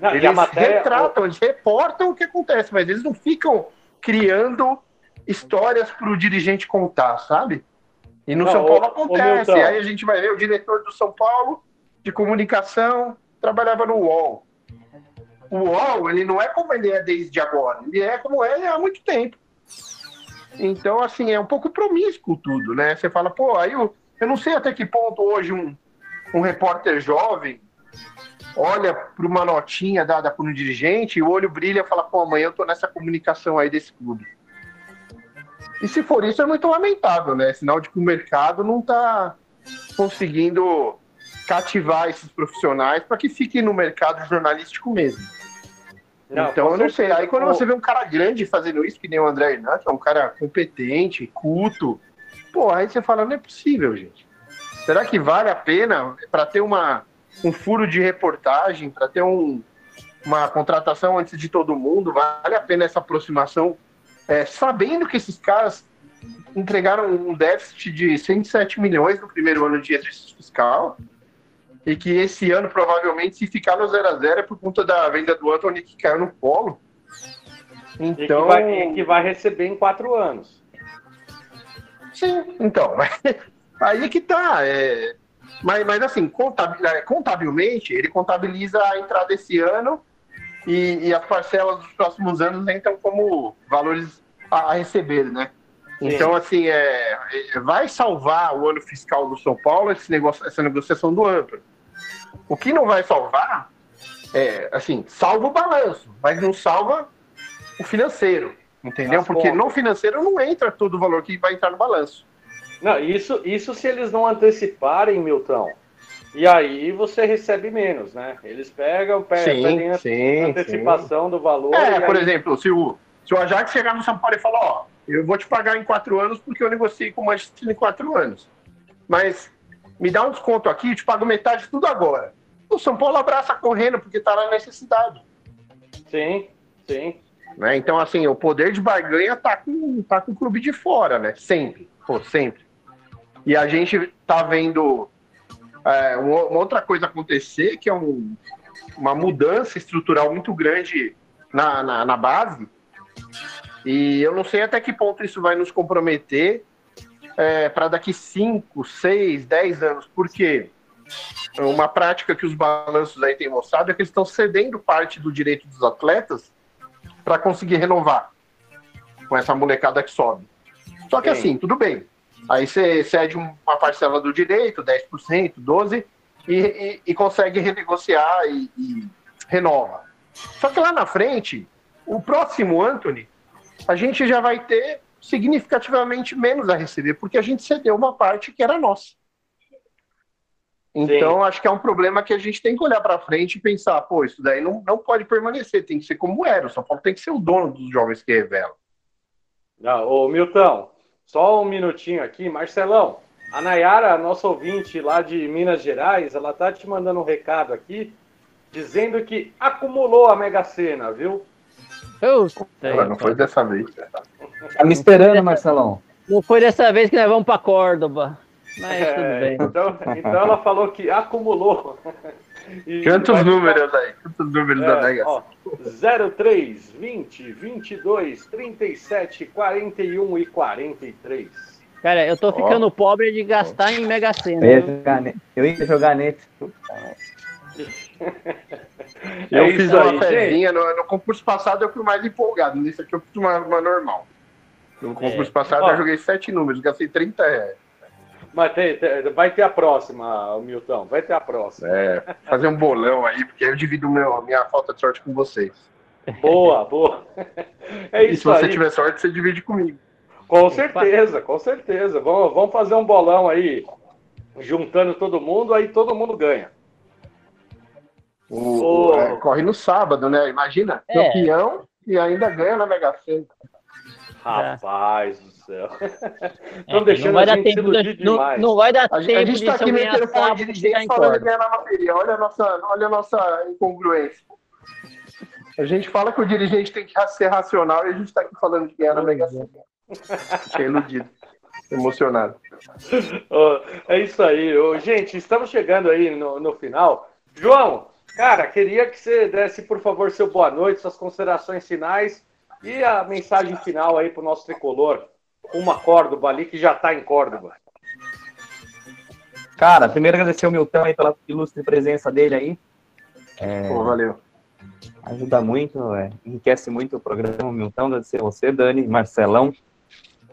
Não, Eles matéria, retratam, eles reportam o que acontece, mas eles não ficam criando histórias para o dirigente contar, sabe? E no Não, São ô- Paulo ô, acontece. Milton. Aí a gente vai ver o diretor do São Paulo de comunicação trabalhava no UOL. O UOL, ele não é como ele é desde agora, ele é como é há muito tempo. Então, assim, é um pouco promíscuo tudo, né? Você fala, pô, aí eu, eu não sei até que ponto hoje um, um repórter jovem olha para uma notinha dada por um dirigente e o olho brilha e fala, pô, amanhã eu tô nessa comunicação aí desse clube. E se for isso, é muito lamentável, né? Sinal de que o mercado não está conseguindo cativar esses profissionais para que fiquem no mercado jornalístico mesmo. Não, então, eu não sei. Aí quando você vê um cara grande fazendo isso, que nem o André que é um cara competente, culto, pô, aí você fala, não é possível, gente. Será que vale a pena para ter uma, um furo de reportagem, para ter um, uma contratação antes de todo mundo, vale a pena essa aproximação, é, sabendo que esses caras entregaram um déficit de 107 milhões no primeiro ano de exercício fiscal, e que esse ano, provavelmente, se ficar no 0 a 0 é por conta da venda do Anthony que caiu no polo. E que, Então, vai, e que vai receber em quatro anos. sim, então, aí que tá. é, mas, mas assim, é, contabilmente, ele contabiliza a entrada desse ano e, e as parcelas dos próximos anos entram como valores a, a receber, né? Então, assim, é, é, vai salvar o ano fiscal do São Paulo esse negócio, essa negociação do amplo. O que não vai salvar é, assim, salva o balanço, mas não salva o financeiro, entendeu? As Porque contas. no financeiro não entra todo o valor que vai entrar no balanço. Não, isso, isso se eles não anteciparem, Milton. E aí você recebe menos, né? Eles pegam, pe- pedem a sim, antecipação do valor. É, por aí- exemplo, se o, se o Ajax chegar no São Paulo e falar, ó, eu vou te pagar em quatro anos porque eu negociei com o Manchester em quatro anos. Mas me dá um desconto aqui, eu te pago metade de tudo agora. O São Paulo abraça correndo porque tá na necessidade. Sim, sim. Né? Então, assim, o poder de barganha tá com, tá com o clube de fora, né? Sempre. Pô, sempre. E a gente tá vendo é, uma uma outra coisa acontecer, que é um- uma mudança estrutural muito grande na, na, na base. E eu não sei até que ponto isso vai nos comprometer para daqui 5, 6, 10 anos. Por quê? Uma prática que os balanços aí têm mostrado é que eles estão cedendo parte do direito dos atletas para conseguir renovar com essa molecada que sobe. Só que Sim. assim, tudo bem. Aí você cede uma parcela do direito, 10%, 12%, e, e, e consegue renegociar e, e renova. Só que lá na frente, o próximo Anthony, a gente já vai ter significativamente menos a receber, porque a gente cedeu uma parte que era nossa. Então, acho que é um problema que a gente tem que olhar para frente e pensar, pô, isso daí não, não pode permanecer, tem que ser como era. O São Paulo tem que ser o dono dos jovens que revelam. Ah, ô, Milton, só um minutinho aqui. Marcelão, a Nayara, nossa ouvinte lá de Minas Gerais, ela tá te mandando um recado aqui, dizendo que acumulou a Mega Sena, viu? Puta, Ela não foi dessa vez. Tá me esperando, Marcelão. Não foi dessa vez que nós vamos pra Córdoba. Mas tudo É, bem. então, então ela falou que acumulou. E Quantos vai- números aí? Quantos números da É, Mega ó, 03, 20, 22, 37, 41 e 43. Cara, eu tô Ó. ficando pobre de gastar em Mega Sena. Eu ia jogar, ne- eu ia jogar nesse. Eu É fiz isso uma aí, fezinha, no, no concurso passado eu fui mais empolgado, nesse aqui eu fiz uma, uma normal. No concurso passado Ó. eu joguei sete números, gastei 30 reais. Mas tem- tem- vai ter a próxima, Milton, vai ter a próxima. É, fazer um bolão aí, porque aí eu divido meu, a minha falta de sorte com vocês. Boa, boa. É e se isso você aí. tiver sorte, você divide comigo. Com certeza, com certeza. Vamos, vamos fazer um bolão aí, juntando todo mundo, aí todo mundo ganha. O, é, corre no sábado, né? Imagina, É. campeão e ainda ganha na Mega Sena. Rapaz do céu. É, Estão não deixando vai a dar gente tempo, iludir não, demais. não vai dar A, gente- a tempo gente tá eu aqui sábado chegar dirigente em falando de Córdoba. ganhar na loteria. Olha a nossa, olha a nossa incongruência. A gente fala que o dirigente tem que ser racional e a gente tá aqui falando de ganhar na Mega Sena. Fiquei iludido, emocionado. Ô, É isso aí. Ô, Gente, estamos chegando aí no, no final. João, cara, queria que você desse, por favor, seu boa noite, suas considerações finais e a mensagem final aí para o nosso tricolor. Uma Córdoba ali que já está em Córdoba. Cara, primeiro agradecer o Milton aí pela ilustre presença dele aí. Pô, valeu. Ajuda muito, é, enriquece muito o programa, Milton. Agradecer a você, Dani, Marcelão,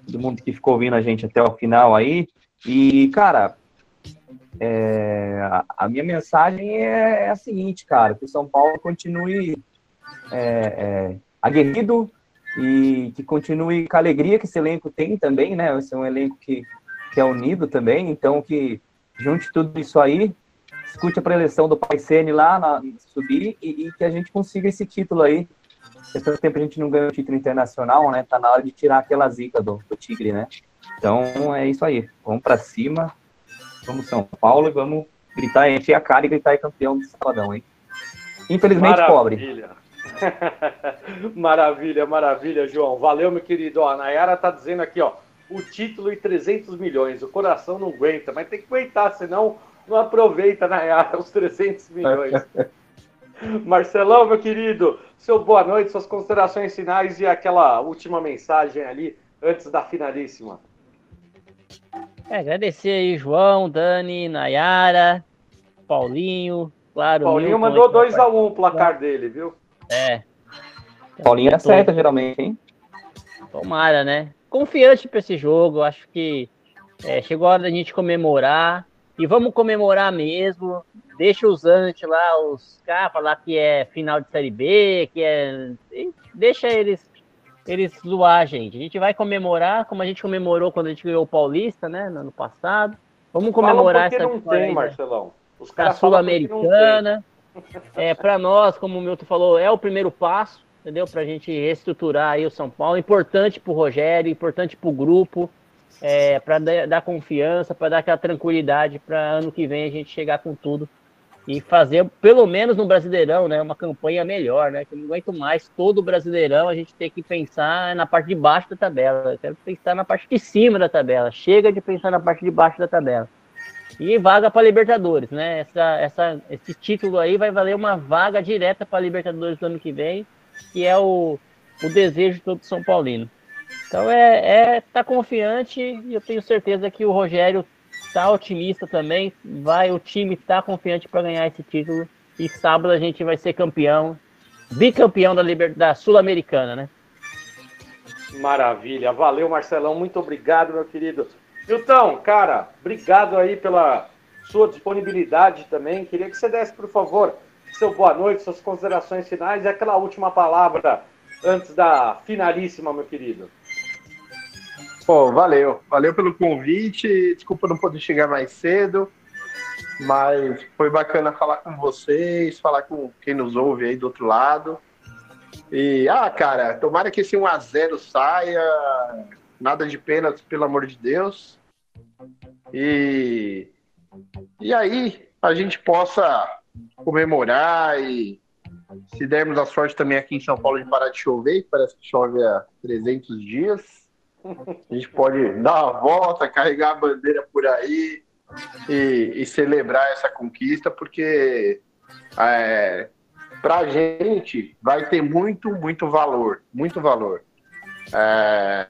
todo mundo que ficou ouvindo a gente até o final aí. E, cara, é, a, a minha mensagem é, é a seguinte, cara, que o São Paulo continue é, é, aguerrido e que continue com a alegria que esse elenco tem também, né? Esse é um elenco que, que é unido também, então que junte tudo isso aí, escute a preleção do Paisene lá na, subir e, e que a gente consiga esse título aí. Faz tanto tempo a gente não ganha o título internacional, né? Tá na hora de tirar aquela zica do, do Tigre, né? Então é isso aí. Vamos para cima, vamos São Paulo e vamos gritar, encher a cara e gritar é campeão do Sabadão, hein? Infelizmente pobre. Maravilha. maravilha, João. Valeu, meu querido. Ó, a Nayara tá dizendo aqui, ó, o título e 300 milhões. O coração não aguenta, mas tem que aguentar, senão não aproveita, Nayara, os 300 milhões. Marcelão, meu querido, seu boa noite, suas considerações finais e aquela última mensagem ali antes da finalíssima. É, agradecer aí, João, Dani, Nayara, Paulinho, claro. Paulinho Milton mandou aí, 2 a 1 um o placar dele, viu? É, Paulinho acerta geralmente, hein? tomara, né? confiante para esse jogo. Acho que é, chegou a hora da gente comemorar. E vamos comemorar mesmo. Deixa os antes lá, os caras falar que é final de Série B, que é. Deixa eles eles zoar a gente. A gente vai comemorar, como a gente comemorou quando a gente ganhou o Paulista, né, no ano passado. Vamos comemorar essa não tem, Marcelão. Os caras Sul-Americana. É, para nós, como o Milton falou, é o primeiro passo, entendeu? Para a gente reestruturar aí o São Paulo. Importante para o Rogério, importante para o grupo, é, para dar confiança, para dar aquela tranquilidade para ano que vem a gente chegar com tudo e fazer, pelo menos no Brasileirão, né, uma campanha melhor, né? Que eu não aguento mais todo o Brasileirão a gente ter que pensar na parte de baixo da tabela. Eu quero pensar na parte de cima da tabela. Chega de pensar na parte de baixo da tabela. E vaga para Libertadores, né? Essa, essa, esse título aí vai valer uma vaga direta para Libertadores do ano que vem, que é o, o desejo de todo São Paulino. Então é, é tá confiante e eu tenho certeza que o Rogério tá otimista também. Vai, o time tá confiante para ganhar esse título. E sábado a gente vai ser campeão, bicampeão da, Liber... da Sul-Americana, né? Maravilha. Valeu, Marcelão. Muito obrigado, meu querido. Milton, cara, obrigado aí pela sua disponibilidade também. Queria que você desse, por favor, seu boa noite, suas considerações finais e aquela última palavra antes da finalíssima, meu querido. Pô, valeu. Valeu pelo convite. Desculpa não poder chegar mais cedo. Mas foi bacana falar com vocês, falar com quem nos ouve aí do outro lado. E, ah, cara, tomara que esse 1x0 saia. Nada de pena, pelo amor de Deus. E, e aí a gente possa comemorar e se dermos a sorte também aqui em São Paulo de parar de chover, que parece que chove há 300 dias a gente pode dar uma volta, carregar a bandeira por aí e, e celebrar essa conquista, porque é, para a gente vai ter muito, muito valor, muito valor. É,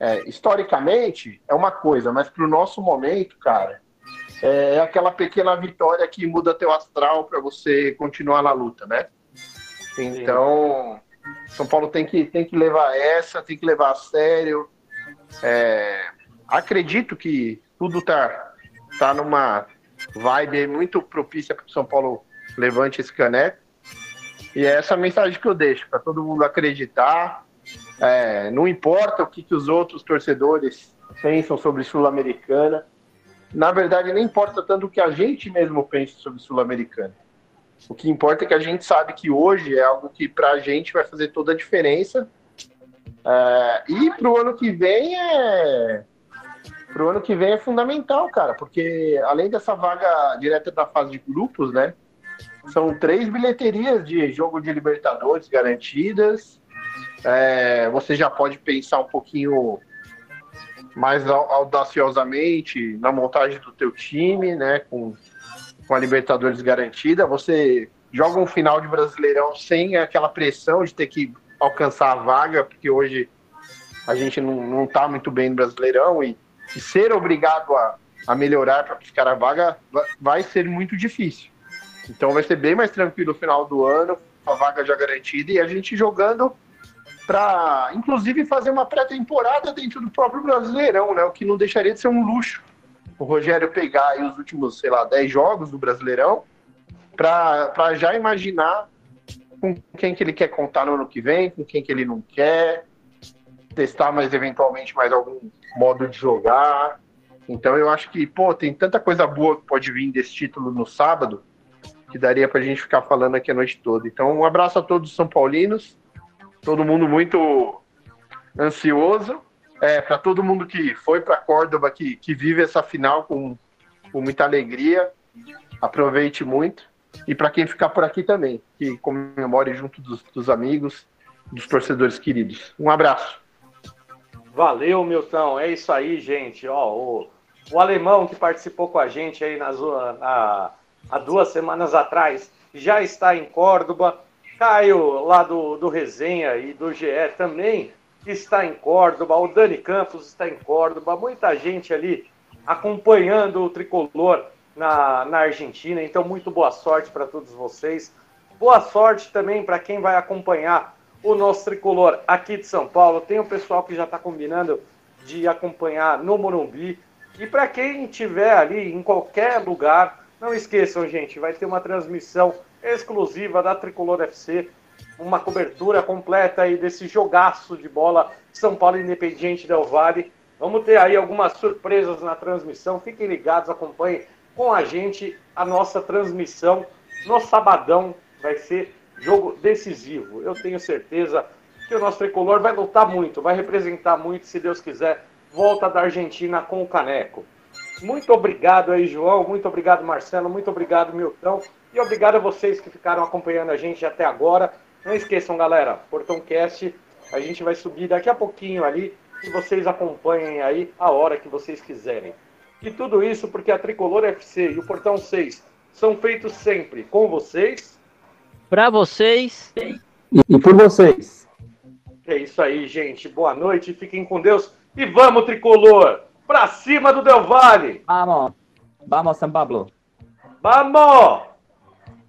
é, historicamente é uma coisa, mas para o nosso momento, cara, é, é aquela pequena vitória que muda teu astral para você continuar na luta, né? Então, São Paulo tem que, tem que levar essa, tem que levar a sério. É, acredito que tudo tá, tá numa vibe muito propícia para o São Paulo levante esse caneco. E é essa mensagem que eu deixo para todo mundo acreditar. É, não importa o que, que os outros torcedores pensam sobre Sul-Americana. Na verdade, nem importa tanto o que a gente mesmo pensa sobre Sul-Americana. O que importa é que a gente sabe que hoje é algo que para a gente vai fazer toda a diferença é, e para o ano que vem é. Pro ano que vem é fundamental, cara, porque além dessa vaga direta da fase de grupos, né? São três bilheterias de jogo de Libertadores garantidas. É, você já pode pensar um pouquinho mais audaciosamente na montagem do teu time, né? Com, com a Libertadores garantida. Você joga um final de Brasileirão sem aquela pressão de ter que alcançar a vaga, porque hoje a gente não está muito bem no Brasileirão e, e ser obrigado a, a melhorar para buscar a vaga vai ser muito difícil. Então vai ser bem mais tranquilo no final do ano, a vaga já garantida e a gente jogando para, inclusive, fazer uma pré-temporada dentro do próprio Brasileirão, né? O que não deixaria de ser um luxo. O Rogério pegar aí os últimos, sei lá, 10 jogos do Brasileirão para já imaginar com quem que ele quer contar no ano que vem, com quem que ele não quer, testar mais eventualmente mais algum modo de jogar. Então eu acho que, pô, tem tanta coisa boa que pode vir desse título no sábado, que daria pra gente ficar falando aqui a noite toda. Então um abraço a todos os São Paulinos, todo mundo muito ansioso. É, para todo mundo que foi para Córdoba, que, que vive essa final com, com muita alegria, aproveite muito. E para quem ficar por aqui também, que comemore junto dos, dos amigos, dos torcedores queridos. Um abraço. Valeu, Milton. É isso aí, gente. Ó, o, o alemão que participou com a gente aí na, há duas semanas atrás já está em Córdoba. Caio, lá do, do Resenha e do GE também está em Córdoba. O Dani Campos está em Córdoba. Muita gente ali acompanhando o tricolor na, na Argentina. Então, muito boa sorte para todos vocês. Boa sorte também para quem vai acompanhar o nosso tricolor aqui de São Paulo. Tem o pessoal que já está combinando de acompanhar no Morumbi. E para quem estiver ali em qualquer lugar, não esqueçam, gente, vai ter uma transmissão exclusiva da Tricolor FC, uma cobertura completa aí desse jogaço de bola São Paulo Independiente Del Vale. Vamos ter aí algumas surpresas na transmissão. Fiquem ligados, acompanhem com a gente a nossa transmissão no sabadão. Vai ser jogo decisivo. Eu tenho certeza que o nosso tricolor vai lutar muito, vai representar muito, se Deus quiser. Volta da Argentina com o caneco. Muito obrigado aí, João. Muito obrigado, Marcelo. Muito obrigado, Milton. E obrigado a vocês que ficaram acompanhando a gente até agora. Não esqueçam, galera, Portão Cast, a gente vai subir daqui a pouquinho ali e vocês acompanhem aí a hora que vocês quiserem. E tudo isso porque a Tricolor FC e o Portão 6 são feitos sempre com vocês. Para vocês. E por vocês. É isso aí, gente. Boa noite, fiquem com Deus. E vamos, Tricolor! Pra cima do Del Valle! Vamos! Vamos, São Pablo! Vamos!